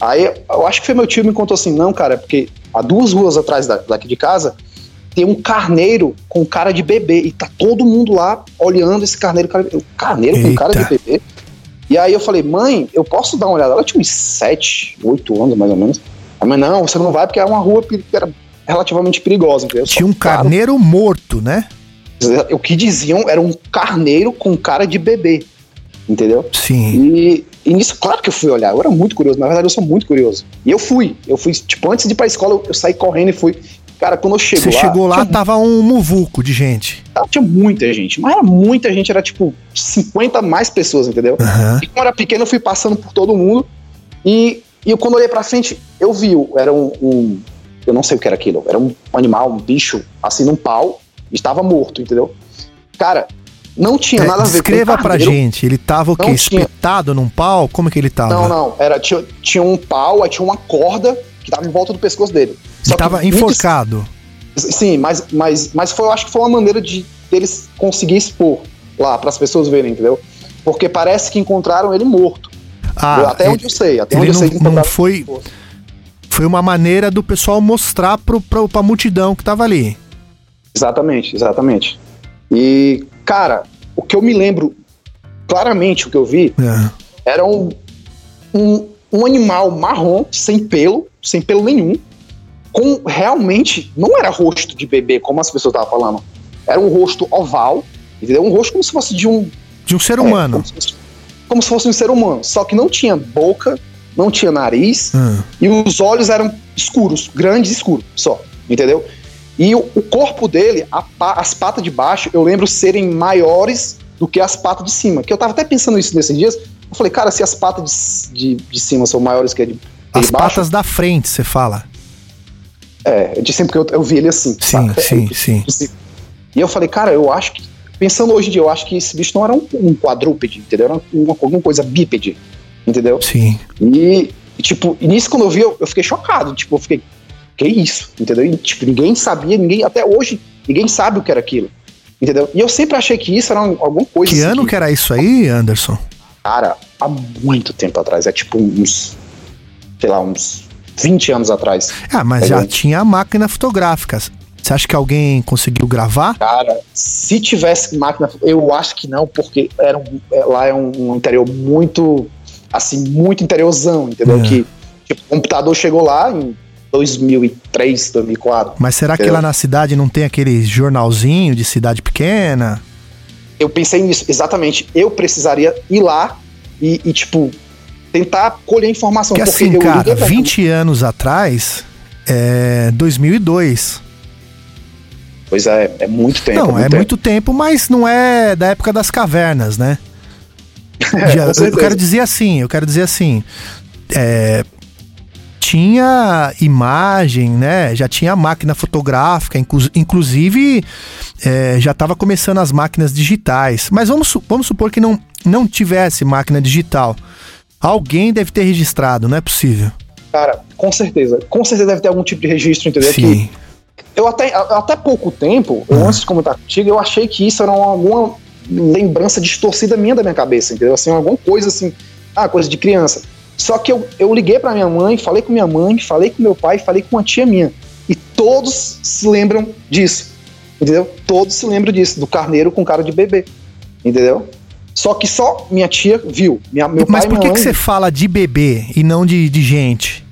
Aí eu acho que foi meu tio me contou assim, não, cara, é porque há duas ruas atrás da- daqui de casa tem um carneiro com cara de bebê, e tá todo mundo lá olhando esse carneiro, cara, eu, carneiro com cara de Eita. bebê? E aí eu falei, mãe, eu posso dar uma olhada? Ela tinha uns 7, 8 anos mais ou menos. A mãe, não, você não vai porque é uma rua que era relativamente perigosa. Entendeu? Tinha um cara, carneiro morto, né? O que diziam era um carneiro com cara de bebê. Entendeu? Sim. E, e nisso, claro que eu fui olhar. Eu era muito curioso. Na verdade, eu sou muito curioso. E eu fui. Eu fui, tipo, antes de ir pra escola, eu, eu saí correndo e fui. Cara, quando eu chego Você lá. chegou lá, tinha, tava um muvuco de gente. tinha muita gente. Mas era muita gente, era tipo 50 mais pessoas, entendeu? Aham. E quando eu era pequeno, eu fui passando por todo mundo. E, e eu, quando eu olhei pra frente, eu vi, era um, um- Eu não sei o que era aquilo. Era um animal, um bicho, assim, num pau. e Estava morto, entendeu? Cara, não tinha É, nada a ver com pra carneiro. gente, ele tava o quê? Não tinha. Espetado num pau? Como que ele tava? Não, não. Era, tinha, tinha um pau, aí tinha uma corda que tava em volta do pescoço dele. Ele tava muito enforcado. Sim, mas, mas, mas foi, eu acho que foi uma maneira de deles conseguir expor lá para as pessoas verem, entendeu? Porque parece que encontraram ele morto. Ah, até ele, onde eu sei, até onde eu não, sei que não foi. Foi uma maneira do pessoal mostrar pro, pro, pra multidão que tava ali. Exatamente, exatamente. E, cara, o que eu me lembro claramente, o que eu vi, É. era um. um, um animal marrom, sem pelo, sem pelo nenhum, com realmente, não era rosto de bebê, como as pessoas estavam falando, era um rosto oval, entendeu? Um rosto como se fosse de um... De um ser é, humano. como, se fosse, como se fosse um ser humano, só que não tinha boca, não tinha nariz, Ah, e os olhos eram escuros, grandes escuros, só, entendeu? E o, o corpo dele, a as patas de baixo, eu lembro serem maiores do que as patas de cima. Que eu tava até pensando isso nesses dias. Eu falei, cara, se as patas de, de, de cima são maiores que a de, de As baixo. patas da frente, você fala. É, de sempre que eu, eu vi ele assim. Sim, sim, sim. De cima. E eu falei, cara, eu acho que. Pensando hoje em dia, eu acho que esse bicho não era um, um quadrúpede, entendeu? Era uma, alguma coisa bípede, entendeu? Sim. E, tipo, e nisso quando eu vi, eu, eu fiquei chocado. Tipo, eu fiquei, que isso? Entendeu? E, tipo, ninguém sabia, ninguém, até hoje, ninguém sabe o que era aquilo. Entendeu? E eu sempre achei que isso era um- alguma coisa. Que assim, ano que era isso aí, Anderson? Cara, há muito tempo atrás. É tipo uns, sei lá, uns 20 anos atrás. Ah, mas já tinha máquina fotográfica. Você acha que alguém conseguiu gravar? Cara, se tivesse máquina, eu acho que não, porque era um- é, lá é um, interior muito, assim, muito interiorzão, entendeu? É. Que tipo, o computador chegou lá em 2003, 2004. Mas será que Eu- lá na cidade não tem aquele jornalzinho de cidade pequena? Eu pensei nisso, exatamente. Eu precisaria ir lá e, e, tipo, tentar colher informação. Porque assim, eu cara, liguei pra- 20 anos atrás, é 2002. Pois é, é muito tempo. não, é tempo. muito tempo, mas não é da época das cavernas, né? Já- eu certeza. quero dizer assim, eu quero dizer assim, é, tinha imagem, né? Já tinha máquina fotográfica, inclu- inclusive é, já estava começando as máquinas digitais. Mas vamos, su- vamos supor que não, não tivesse máquina digital. Alguém deve ter registrado, não é possível. Cara, com certeza. Com certeza deve ter algum tipo de registro, entendeu? Que Sim. eu até, até pouco tempo, ou antes de comentar contigo, eu achei que isso era uma- alguma lembrança distorcida minha da minha cabeça, entendeu? Assim, alguma coisa assim, ah, coisa de criança. Só que eu, eu liguei pra minha mãe, falei com minha mãe, falei com meu pai, falei com uma tia minha. E todos se lembram disso, entendeu? Todos se lembram disso, do carneiro com cara de bebê, entendeu? Só que só minha tia viu. Minha, meu Mas pai por que, que você fala de bebê e não de, de gente?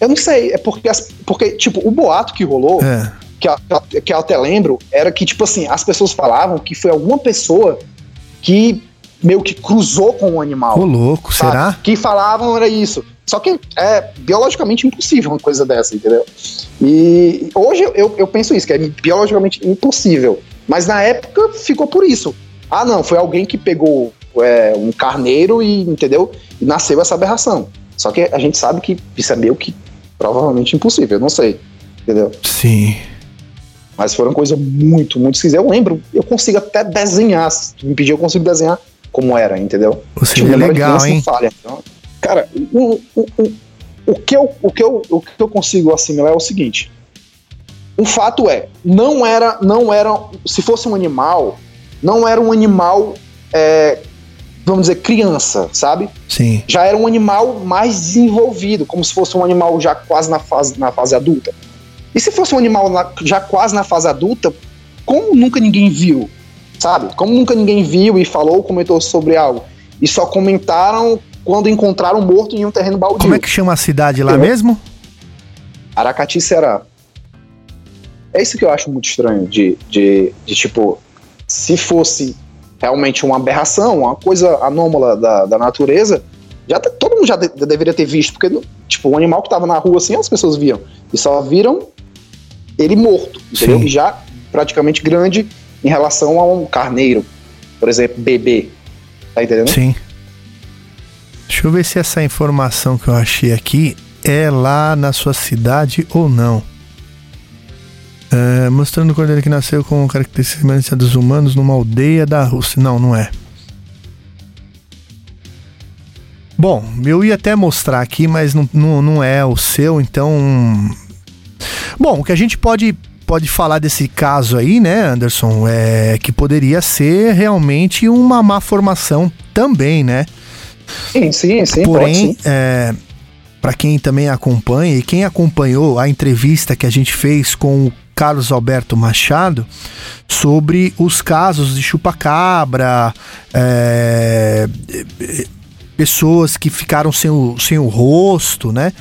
Eu não sei, é porque, as- porque tipo, o boato que rolou, É. que, eu- que eu até lembro, era que, tipo assim, as pessoas falavam que foi alguma pessoa que meio que cruzou com o animal. Ô, louco, sabe? será? Que falavam era isso. Só que é biologicamente impossível uma coisa dessa, entendeu? E hoje eu, eu penso isso, que é biologicamente impossível. Mas na época ficou por isso. Ah, não, foi alguém que pegou é, um carneiro e, entendeu? E nasceu essa aberração. Só que a gente sabe que isso é meio que provavelmente impossível, eu não sei. Entendeu? Sim. Mas foi uma coisa muito, muito esquisita. Eu lembro, eu consigo até desenhar. Se tu me pedir, eu consigo desenhar como era, entendeu? Você Tipo, é legal, hein? falha. Então, cara, o, o, o, o, que eu, o, que eu, o que eu consigo assimilar é o seguinte. O fato é, não era, não era, se fosse um animal, não era um animal, é, vamos dizer, criança, sabe? Sim. Já era um animal mais desenvolvido, como se fosse um animal já quase na fase, na fase adulta. E se fosse um animal na- já quase na fase adulta, como nunca ninguém viu, sabe? Como nunca ninguém viu e falou, comentou sobre algo. E só comentaram quando encontraram morto em um terreno baldio. Como é que chama a cidade lá Eu- mesmo? Aracati, Ceará. É isso que eu acho muito estranho, de, de, de tipo, se fosse realmente uma aberração, uma coisa anômala da, da natureza, já te- todo mundo já de- deveria ter visto, porque, tipo, o animal que tava na rua assim, as pessoas viam, e só viram ele morto, entendeu? Sim. Já praticamente grande em relação a um carneiro, por exemplo, bebê, tá entendendo? Sim. Deixa eu ver se essa informação que eu achei aqui é lá na sua cidade ou não. É, mostrando o cordeiro que nasceu com características semelhantes dos humanos numa aldeia da Rússia. Não, não é. Bom, eu ia até mostrar aqui, mas não, não, não é o seu, então. Bom, o que a gente pode, pode falar desse caso aí, né, Anderson, é que poderia ser realmente uma má formação também, né? Sim, sim, sim, pode Porém, sim. é, para quem também acompanha e quem acompanhou a entrevista que a gente fez com o Carlos Alberto Machado sobre os casos de chupacabra, é, pessoas que ficaram sem o, sem o rosto, né?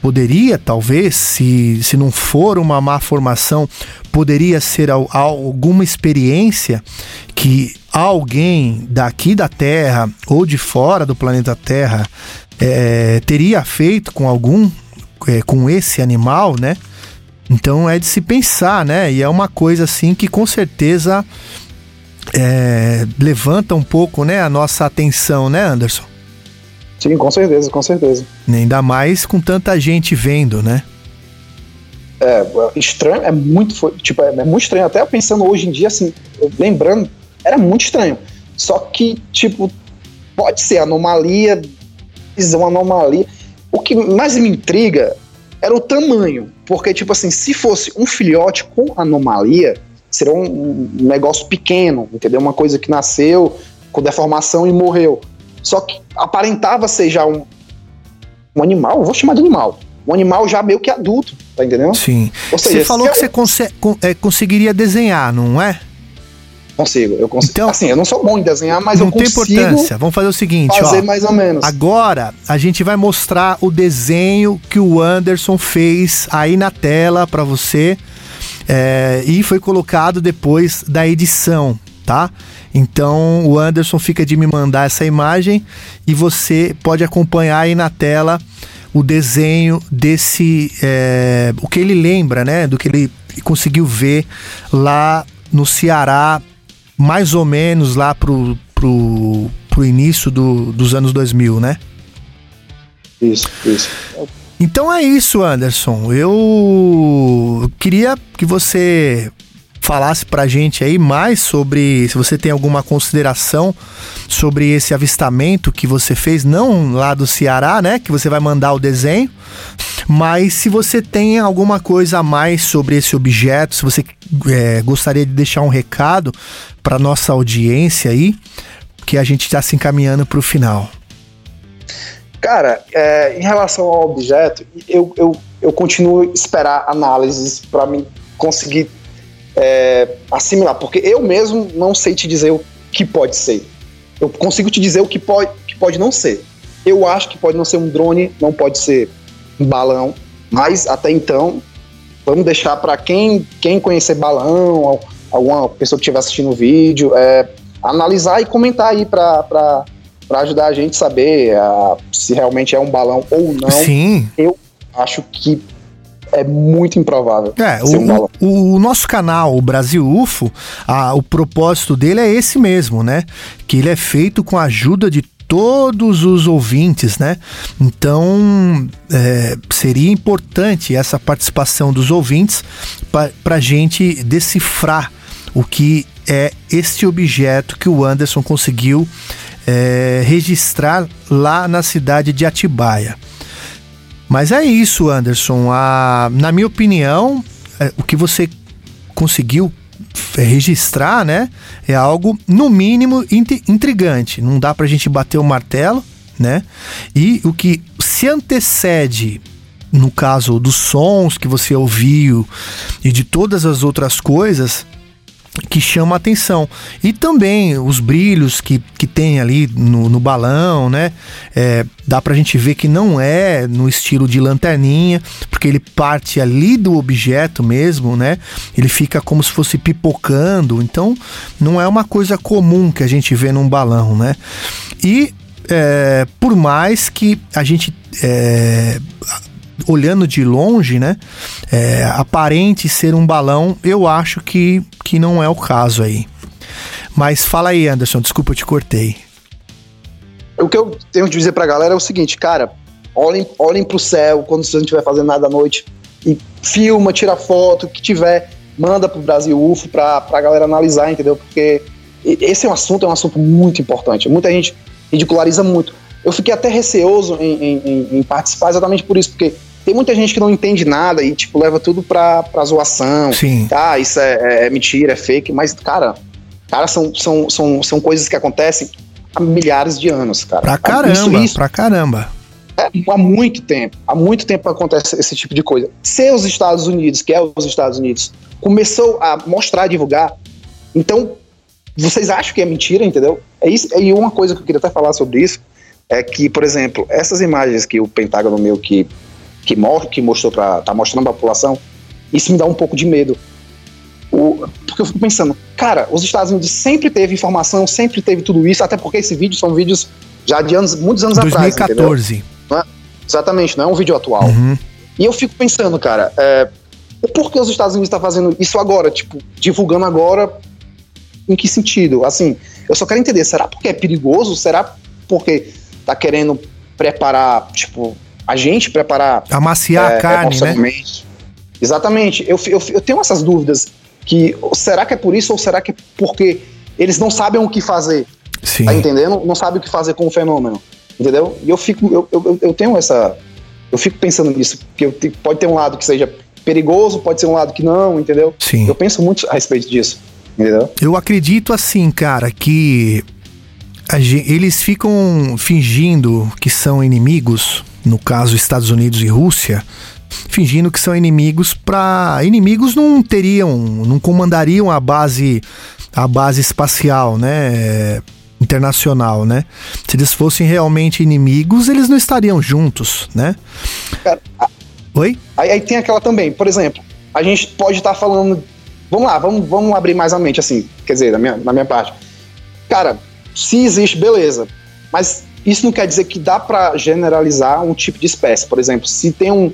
Poderia, talvez, se, se não for uma má formação, poderia ser al, alguma experiência que alguém daqui da Terra ou de fora do planeta Terra é, teria feito com algum, é, com esse animal, né? Então é de se pensar, né? E é uma coisa assim que com certeza é, levanta um pouco, né, a nossa atenção, né, Anderson? Sim, com certeza, com certeza. Ainda mais com tanta gente vendo, né? É, estranho, é muito, tipo, é, é muito estranho. Até pensando hoje em dia, assim, lembrando, era muito estranho. Só que, tipo, pode ser anomalia, uma anomalia. O que mais me intriga era o tamanho. Porque, tipo assim, se fosse um filhote com anomalia, seria um, um negócio pequeno, entendeu? Uma coisa que nasceu com deformação e morreu. Só que aparentava ser já um, um animal, vou chamar de animal. Um animal já meio que adulto, tá entendendo? Sim. Seja, você falou que eu... você é, conseguiria desenhar, não é? Consigo, eu consigo. Então, assim, eu não sou bom em desenhar, mas não eu consigo. tem importância. Vamos fazer o seguinte, fazer ó, mais ou menos. Agora a gente vai mostrar o desenho que o Anderson fez aí na tela para você é, e foi colocado depois da edição, tá? Então o Anderson fica de me mandar essa imagem e você pode acompanhar aí na tela o desenho desse. É, o que ele lembra, né? Do que ele conseguiu ver lá no Ceará, mais ou menos lá pro, pro, pro início do, dos anos 2000, né? Isso, isso. Então é isso, Anderson. Eu queria que você falasse pra gente aí mais sobre se você tem alguma consideração sobre esse avistamento que você fez, não lá do Ceará, né? Que você vai mandar o desenho, mas se você tem alguma coisa a mais sobre esse objeto, se você é, gostaria de deixar um recado para nossa audiência aí, que a gente está se encaminhando para o final. Cara, é, em relação ao objeto, eu, eu, eu continuo esperar análises para me conseguir é, assimilar, porque eu mesmo não sei te dizer o que pode ser. Eu consigo te dizer o que pode, que pode não ser. Eu acho que pode não ser um drone, não pode ser um balão, mas até então, vamos deixar para quem, quem conhecer balão, alguma pessoa que estiver assistindo o vídeo, é, analisar e comentar aí para ajudar a gente a saber uh, se realmente é um balão ou não. Sim. Eu acho que é muito improvável. É, o, o, o, nosso canal, o Brasil UFO, a, o propósito dele é esse mesmo, né? Que ele é feito com a ajuda de todos os ouvintes, né? Então é, seria importante essa participação dos ouvintes para a gente decifrar o que é este objeto que o Anderson conseguiu é, registrar lá na cidade de Atibaia. Mas é isso, Anderson. A, na minha opinião, é, o que você conseguiu registrar, né? É algo, no mínimo, intrigante. Não dá pra gente bater o martelo, né? E o que se antecede no caso dos sons que você ouviu e de todas as outras coisas, que chama a atenção. E também os brilhos que, que tem ali no, no balão, né? É, dá pra gente ver que não é no estilo de lanterninha, porque ele parte ali do objeto mesmo, né? Ele fica como se fosse pipocando, então não é uma coisa comum que a gente vê num balão, né? E é, por mais que a gente é, olhando de longe, né, é, aparente ser um balão, eu acho que, que não é o caso aí. Mas fala aí, Anderson, desculpa, eu te cortei. O que eu tenho de dizer pra galera é o seguinte, cara, olhem, olhem pro céu quando você não estiver fazendo nada à noite e filma, tira foto, o que tiver, manda pro Brasil UFO pra, pra galera analisar, entendeu? Porque esse é um assunto, é um assunto muito importante. Muita gente ridiculariza muito. Eu fiquei até receoso em, em, em, participar exatamente por isso, porque tem muita gente que não entende nada e, tipo, leva tudo pra, pra zoação. Sim. Ah, isso é, é mentira, é fake, mas, cara, cara são, são, são, são coisas que acontecem há milhares de anos, cara. Pra caramba, isso, isso, pra caramba. É, há muito tempo, há muito tempo acontece esse tipo de coisa. Se os Estados Unidos, que é os Estados Unidos, começou a mostrar, divulgar, então vocês acham que é mentira, entendeu? É isso. E uma coisa que eu queria até falar sobre isso é que, por exemplo, essas imagens que o Pentágono meu que, que, mo- que mostrou para tá mostrando pra população, isso me dá um pouco de medo. O- porque eu fico pensando, cara, os Estados Unidos sempre teve informação, sempre teve tudo isso, até porque esses vídeos são vídeos já de anos, muitos anos atrás. entendeu? 2014. Exatamente, não é um vídeo atual. Uhum. E eu fico pensando, cara, é, por que os Estados Unidos estão fazendo isso agora? Tipo, divulgando agora em que sentido? Assim, eu só quero entender, será porque é perigoso? Será porque tá querendo preparar, tipo, a gente preparar Amaciar é, a carne, né? Exatamente. Eu, eu, eu tenho essas dúvidas que será que é por isso ou será que é porque eles não sabem o que fazer? Sim. Tá entendendo? Não sabe o que fazer com o fenômeno. Entendeu? E eu fico, eu, eu, eu tenho essa. Eu fico pensando nisso, porque te- pode ter um lado que seja perigoso, pode ser um lado que não, entendeu? Sim. Eu penso muito a respeito disso. Entendeu? Eu acredito assim, cara, que eles ficam fingindo que são inimigos, no caso Estados Unidos e Rússia, fingindo que são inimigos para inimigos não teriam, não comandariam a base a base espacial, né? internacional, né? Se eles fossem realmente inimigos, eles não estariam juntos, né? Cara, Oi? Aí, aí tem aquela também, por exemplo, a gente pode estar falando. Vamos lá, vamos, vamos abrir mais a mente, assim, quer dizer, na minha, na minha parte. Cara, se existe, beleza. Mas isso não quer dizer que dá pra generalizar um tipo de espécie. Por exemplo, se tem, um,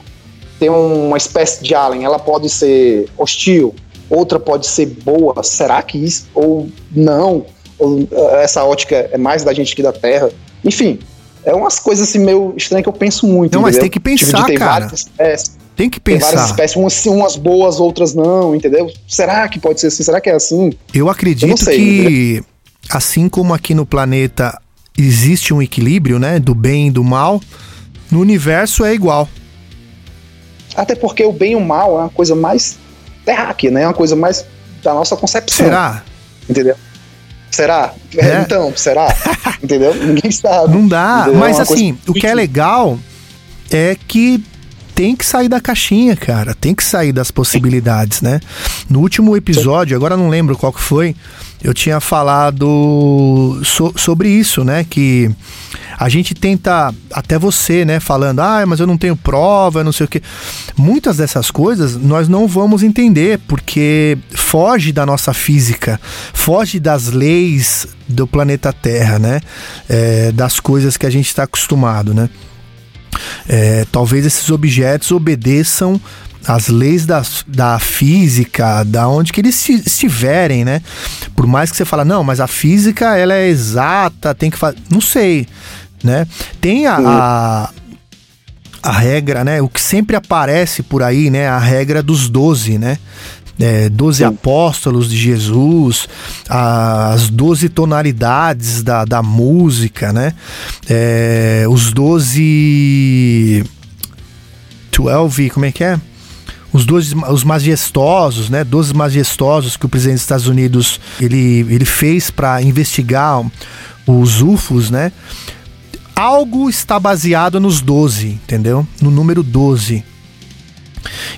tem uma espécie de alien, ela pode ser hostil, outra pode ser boa. Será que isso? Ou não? Ou eh, essa ótica é mais da gente que da Terra? Enfim, é umas coisas assim meio estranhas que eu penso muito. Não, mas entendeu? tem que pensar, tipo, ter cara. várias espécies. Tem que Tem várias pensar. espécies, umas, umas boas, outras não, entendeu? Será que pode ser assim? Será que é assim? Eu acredito Eu sei, que, assim como aqui no planeta existe um equilíbrio, né, do bem e do mal, no universo é igual. Até porque o bem e o mal é uma coisa mais terráquea, né? É uma coisa mais da nossa concepção. Será? Entendeu? Será? É. Então, será? entendeu? Ninguém sabe. Não dá. Entendeu? É Mas coisa assim, o que é legal é que tem que sair da caixinha, cara. Tem que sair das possibilidades, né? No último episódio, agora não lembro qual que foi, eu tinha falado so- sobre isso, né? Que a gente tenta, até você, né, falando, ah, mas eu não tenho prova, não sei o quê. Muitas dessas coisas nós não vamos entender, porque foge da nossa física, foge das leis do planeta Terra, né? É, das coisas que a gente está acostumado, né? É, talvez esses objetos obedeçam às leis da, da física, da onde que eles esti- estiverem, né? Por mais que você fala, não, mas a física ela é exata, tem que fazer. Não sei, né? Tem a, a, a regra, né? O que sempre aparece por aí, né? A regra dos 12, né? É, 12 Sim. apóstolos de Jesus, as 12 tonalidades da, da música, né? É, os 12. 12, como é que é? Os 12 os majestosos, né? 12 majestosos que o presidente dos Estados Unidos ele, ele fez para investigar os UFOs, né? Algo está baseado nos 12, entendeu? No número 12.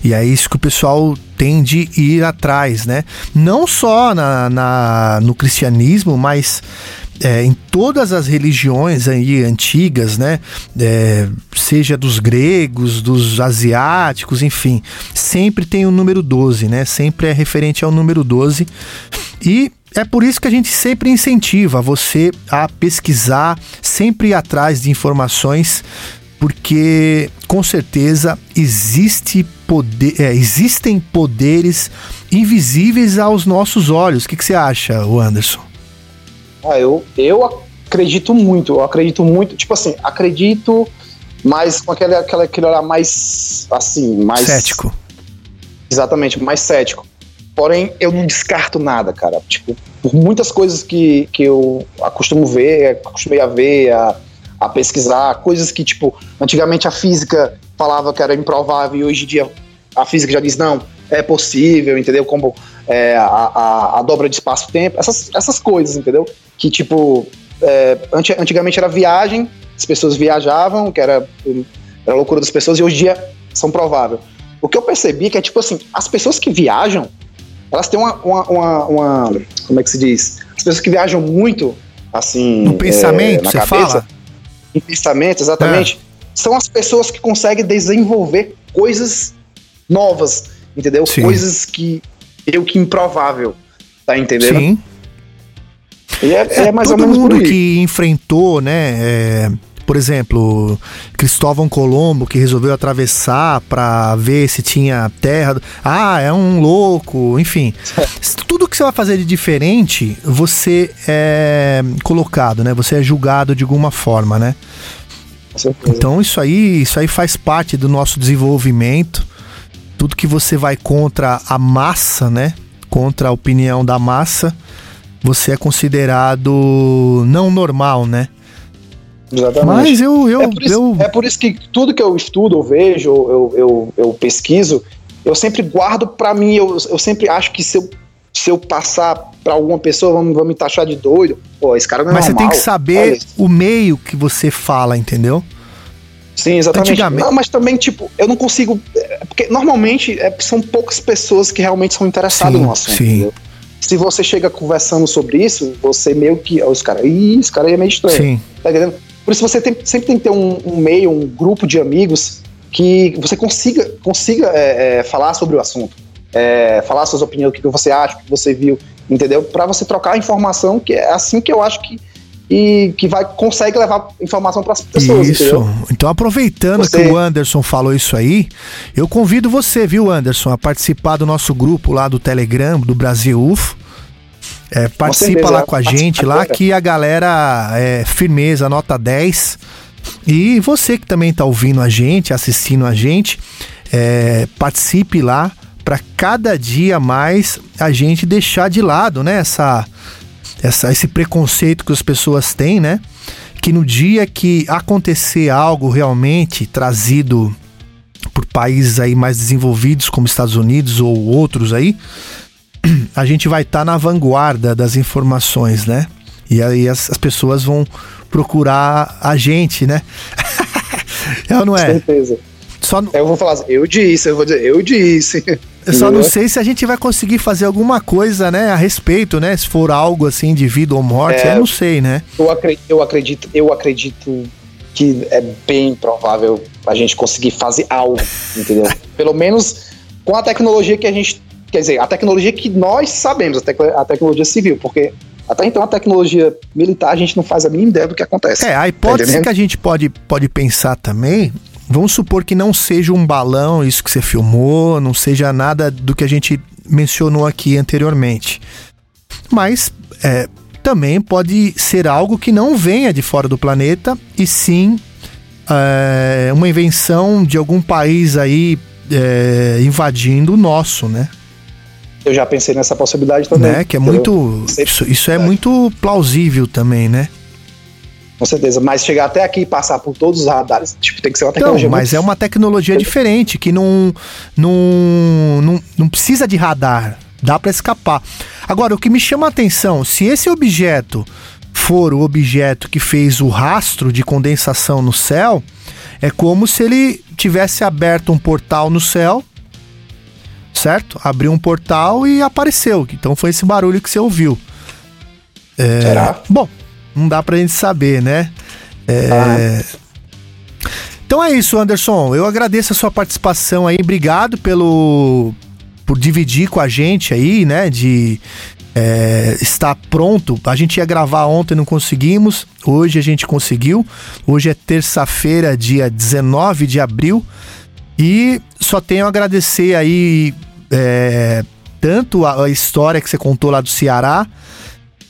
E é isso que o pessoal tende a ir atrás, né? Não só na, na- no cristianismo, mas é, em todas as religiões aí antigas, né? É, seja dos gregos, dos asiáticos, enfim, sempre tem o número 12, né? Sempre é referente ao número 12. E é por isso que a gente sempre incentiva você a pesquisar, sempre ir atrás de informações porque com certeza existe poder, é, existem poderes invisíveis aos nossos olhos. O que, que você acha, Anderson? Ah, eu, eu acredito muito, eu acredito muito, tipo assim, acredito, mas com aquele, aquele, aquele olhar mais, assim, mais... Cético. Exatamente, mais cético. Porém, eu não descarto nada, cara. Tipo, por muitas coisas que, que eu acostumo ver, acostumei a ver, a, a pesquisar, coisas que, tipo, antigamente a física falava que era improvável e hoje em dia a física já diz, não, é possível, entendeu? Como é, a, a, a dobra de espaço-tempo, essas, essas coisas, entendeu? Que, tipo, é, anti- antigamente era viagem, as pessoas viajavam, que era, era a loucura das pessoas, e hoje em dia são prováveis. O que eu percebi é que é tipo assim, as pessoas que viajam, elas têm uma, uma, uma- uma- Como é que se diz? As pessoas que viajam muito, assim. No pensamento, é, na você cabeça, fala? em pensamento, exatamente, são as pessoas que conseguem desenvolver coisas novas, entendeu? Sim. Coisas que eu que improvável, tá entendendo? Sim. E é, é mais ou todo menos mundo que enfrentou, né? é, por exemplo, Cristóvão Colombo que resolveu atravessar para ver se tinha terra. Ah, é um louco, enfim. Tudo que você vai fazer de diferente, você é colocado, né? Você é julgado de alguma forma, né? Então isso aí, isso aí faz parte do nosso desenvolvimento. Tudo que você vai contra a massa, né? Contra a opinião da massa, você é considerado não normal, né? Exatamente. Mas eu, eu, é, por isso, eu é por isso que tudo que eu estudo, eu vejo, eu, eu, eu pesquiso, eu sempre guardo pra mim. Eu, eu sempre acho que se eu, se eu passar pra alguma pessoa, vão, vão me taxar de doido. Pô, esse cara não é mas você tem normal. que saber o meio que você fala, entendeu? Sim, exatamente. Antigamente- Não, mas também, tipo, eu não consigo. é, Porque normalmente é, são poucas pessoas que realmente são interessadas Sim, no assunto. sim. entendeu? Se você chega conversando sobre isso, você meio que. Os caras, ih, esse cara aí é meio estranho. Sim. Tá entendendo? Por isso você tem- sempre tem que ter um, um meio, um grupo de amigos que você consiga, consiga é, é, falar sobre o assunto. É, falar suas opiniões, o que você acha, o que você viu, entendeu? Pra você trocar informação, que é assim que eu acho que, que, que vai, consegue levar informação pras pessoas, Isso. entendeu? Então, aproveitando Você- que o Anderson falou isso aí, eu convido você, viu, Anderson, a participar do nosso grupo lá do Telegram, do Brasil UFO. É, participa certeza, lá com a gente lá, que a galera é firmeza, nota 10. E você que também tá ouvindo a gente, assistindo a gente, é, participe lá para cada dia mais a gente deixar de lado, né, essa, essa, esse preconceito que as pessoas têm, né? Que no dia que acontecer algo realmente trazido por países aí mais desenvolvidos como Estados Unidos ou outros aí, a gente vai estar na vanguarda das informações, né? E aí as, as pessoas vão procurar a gente, né? é ou não Com é? certeza. Só, Eu vou falar assim, eu disse, eu vou dizer, eu disse. eu só não sei se a gente vai conseguir fazer alguma coisa, né, a respeito, né? Se for algo assim de vida ou morte, É. eu não sei, né? Eu acredito, eu acredito, eu acredito que é bem provável a gente conseguir fazer algo, entendeu? Pelo menos com a tecnologia que a gente. Quer dizer, a tecnologia que nós sabemos, a, tecno- a tecnologia civil, porque até então a tecnologia militar a gente não faz a mínima ideia do que acontece. É, a hipótese que a gente pode, pode pensar também, vamos supor que não seja um balão isso que você filmou, não seja nada do que a gente mencionou aqui anteriormente. Mas é, também pode ser algo que não venha de fora do planeta e sim é, uma invenção de algum país aí é, invadindo o nosso, né? Eu já pensei nessa possibilidade também. né? Que é muito. Isso, isso é muito plausível também, né? Com certeza. Mas chegar até aqui e passar por todos os radares, tipo, tem que ser uma Então, tecnologia mas é muito uma tecnologia diferente que não, não, não, não precisa de radar. Dá para escapar. Agora, o que me chama a atenção, se esse objeto for o objeto que fez o rastro de condensação no céu, é como se ele tivesse aberto um portal no céu, certo? Abriu um portal e apareceu. Então foi esse barulho que você ouviu. É, Será? Bom, não dá pra gente saber, né? É, Então é isso, Anderson. Eu agradeço a sua participação aí. Obrigado pelo por dividir com a gente aí, né? De é, estar pronto. A gente ia gravar ontem, não conseguimos. Hoje a gente conseguiu. Hoje é terça-feira, dia 19 de abril. E só tenho a agradecer aí é, tanto a, a história que você contou lá do Ceará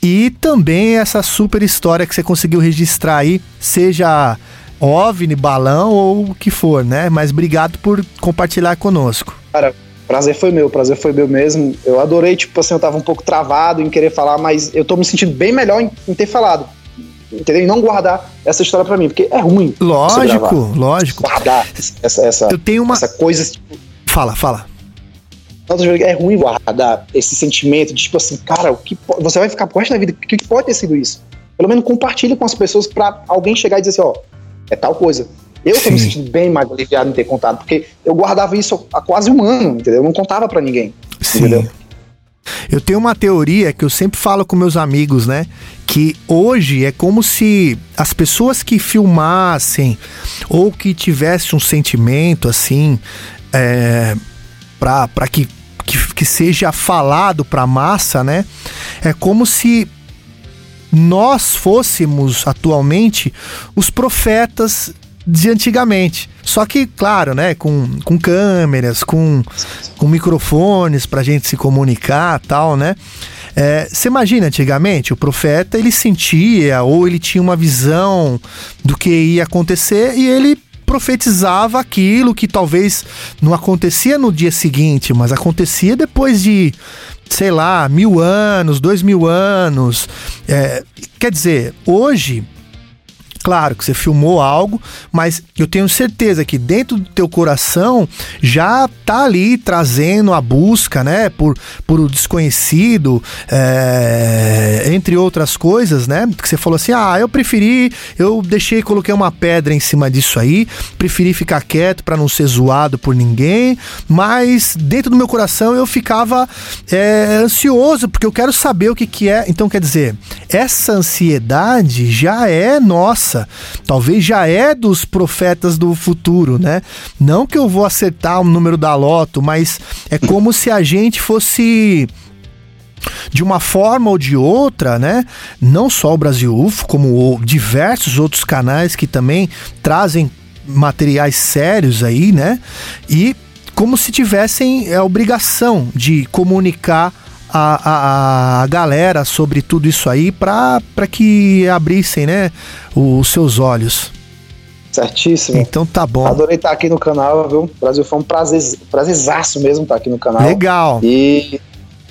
e também essa super história que você conseguiu registrar aí, seja OVNI, balão ou o que for, né? Mas obrigado por compartilhar conosco. Cara, prazer foi meu, prazer foi meu mesmo. Eu adorei, tipo assim, eu tava um pouco travado em querer falar, mas eu tô me sentindo bem melhor em, em ter falado. Entendeu? E não guardar essa história pra mim, porque é ruim. Lógico, lógico. Guardar essa, essa, Eu tenho uma. essa coisa, tipo, Fala, fala. É ruim guardar esse sentimento de tipo assim, cara, o que você vai ficar pro resto da vida, o que pode ter sido isso? Pelo menos compartilha com as pessoas pra alguém chegar e dizer assim, ó, é tal coisa. Eu tô me sentindo bem mais aliviado em ter contado, porque eu guardava isso há quase um ano, entendeu? Eu não contava pra ninguém. Sim. Entendeu? Eu tenho uma teoria que eu sempre falo com meus amigos, né? que hoje é como se as pessoas que filmassem ou que tivessem um sentimento assim é, para que, que, que seja falado para a massa, né? É como se nós fôssemos atualmente os profetas de antigamente. Só que, claro, né, com, com câmeras, com, com microfones pra gente se comunicar tal, né? É, você imagina antigamente, o profeta ele sentia ou ele tinha uma visão do que ia acontecer e ele profetizava aquilo que talvez não acontecia no dia seguinte, mas acontecia depois de, sei lá, mil anos, dois mil anos. É, quer dizer, hoje Claro que você filmou algo, mas eu tenho certeza que dentro do teu coração já tá ali trazendo a busca, né, por, por o desconhecido, é, entre outras coisas, né, que você falou assim, ah, eu preferi, eu deixei, coloquei uma pedra em cima disso aí, preferi ficar quieto para não ser zoado por ninguém, mas dentro do meu coração eu ficava é, ansioso porque eu quero saber o que que é. Então quer dizer, essa ansiedade já é nossa talvez já é dos profetas do futuro, né? Não que eu vou acertar o número da loto, mas é como se a gente fosse de uma forma ou de outra, né? Não só o Brasil UFO, como diversos outros canais que também trazem materiais sérios aí, né? E como se tivessem a obrigação de comunicar a, a, a galera sobre tudo isso aí para que abrissem, né, os seus olhos. Certíssimo. Então tá bom. Adorei estar aqui no canal, viu? Brasil foi um prazer, prazerzaço mesmo estar aqui no canal. Legal. E,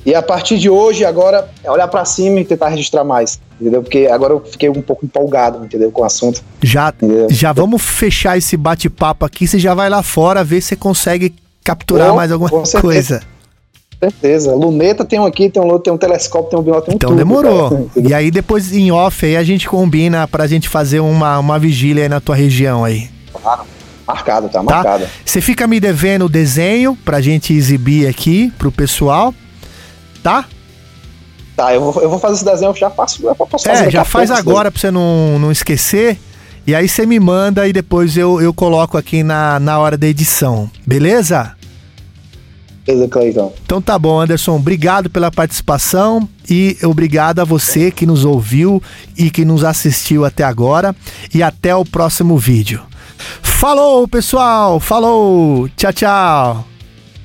e a partir de hoje, agora, é olhar para cima e tentar registrar mais, entendeu? Porque agora eu fiquei um pouco empolgado, entendeu? Com o assunto. Já, já vamos fechar esse bate-papo aqui. Você já vai lá fora ver se você consegue capturar mais alguma coisa certeza. Luneta tem um aqui, tem um tem um telescópio, tem um binóculo, tem um Então tudo, demorou. Cara. E aí depois em off aí a gente combina pra gente fazer uma, uma vigília aí na tua região aí. Claro. Marcado, tá, tá? marcado. Você fica me devendo o desenho pra gente exibir aqui pro pessoal, tá? Tá, eu vou, eu vou fazer esse desenho, eu já faço. Eu posso fazer é, já faz agora daí. pra você não, não esquecer. E aí você me manda e depois eu, eu coloco aqui na, na hora da edição, beleza? Cleiton. Então tá bom, Anderson. Obrigado pela participação e obrigado a você que nos ouviu e que nos assistiu até agora. E até o próximo vídeo. Falou, pessoal! Falou! Tchau, tchau!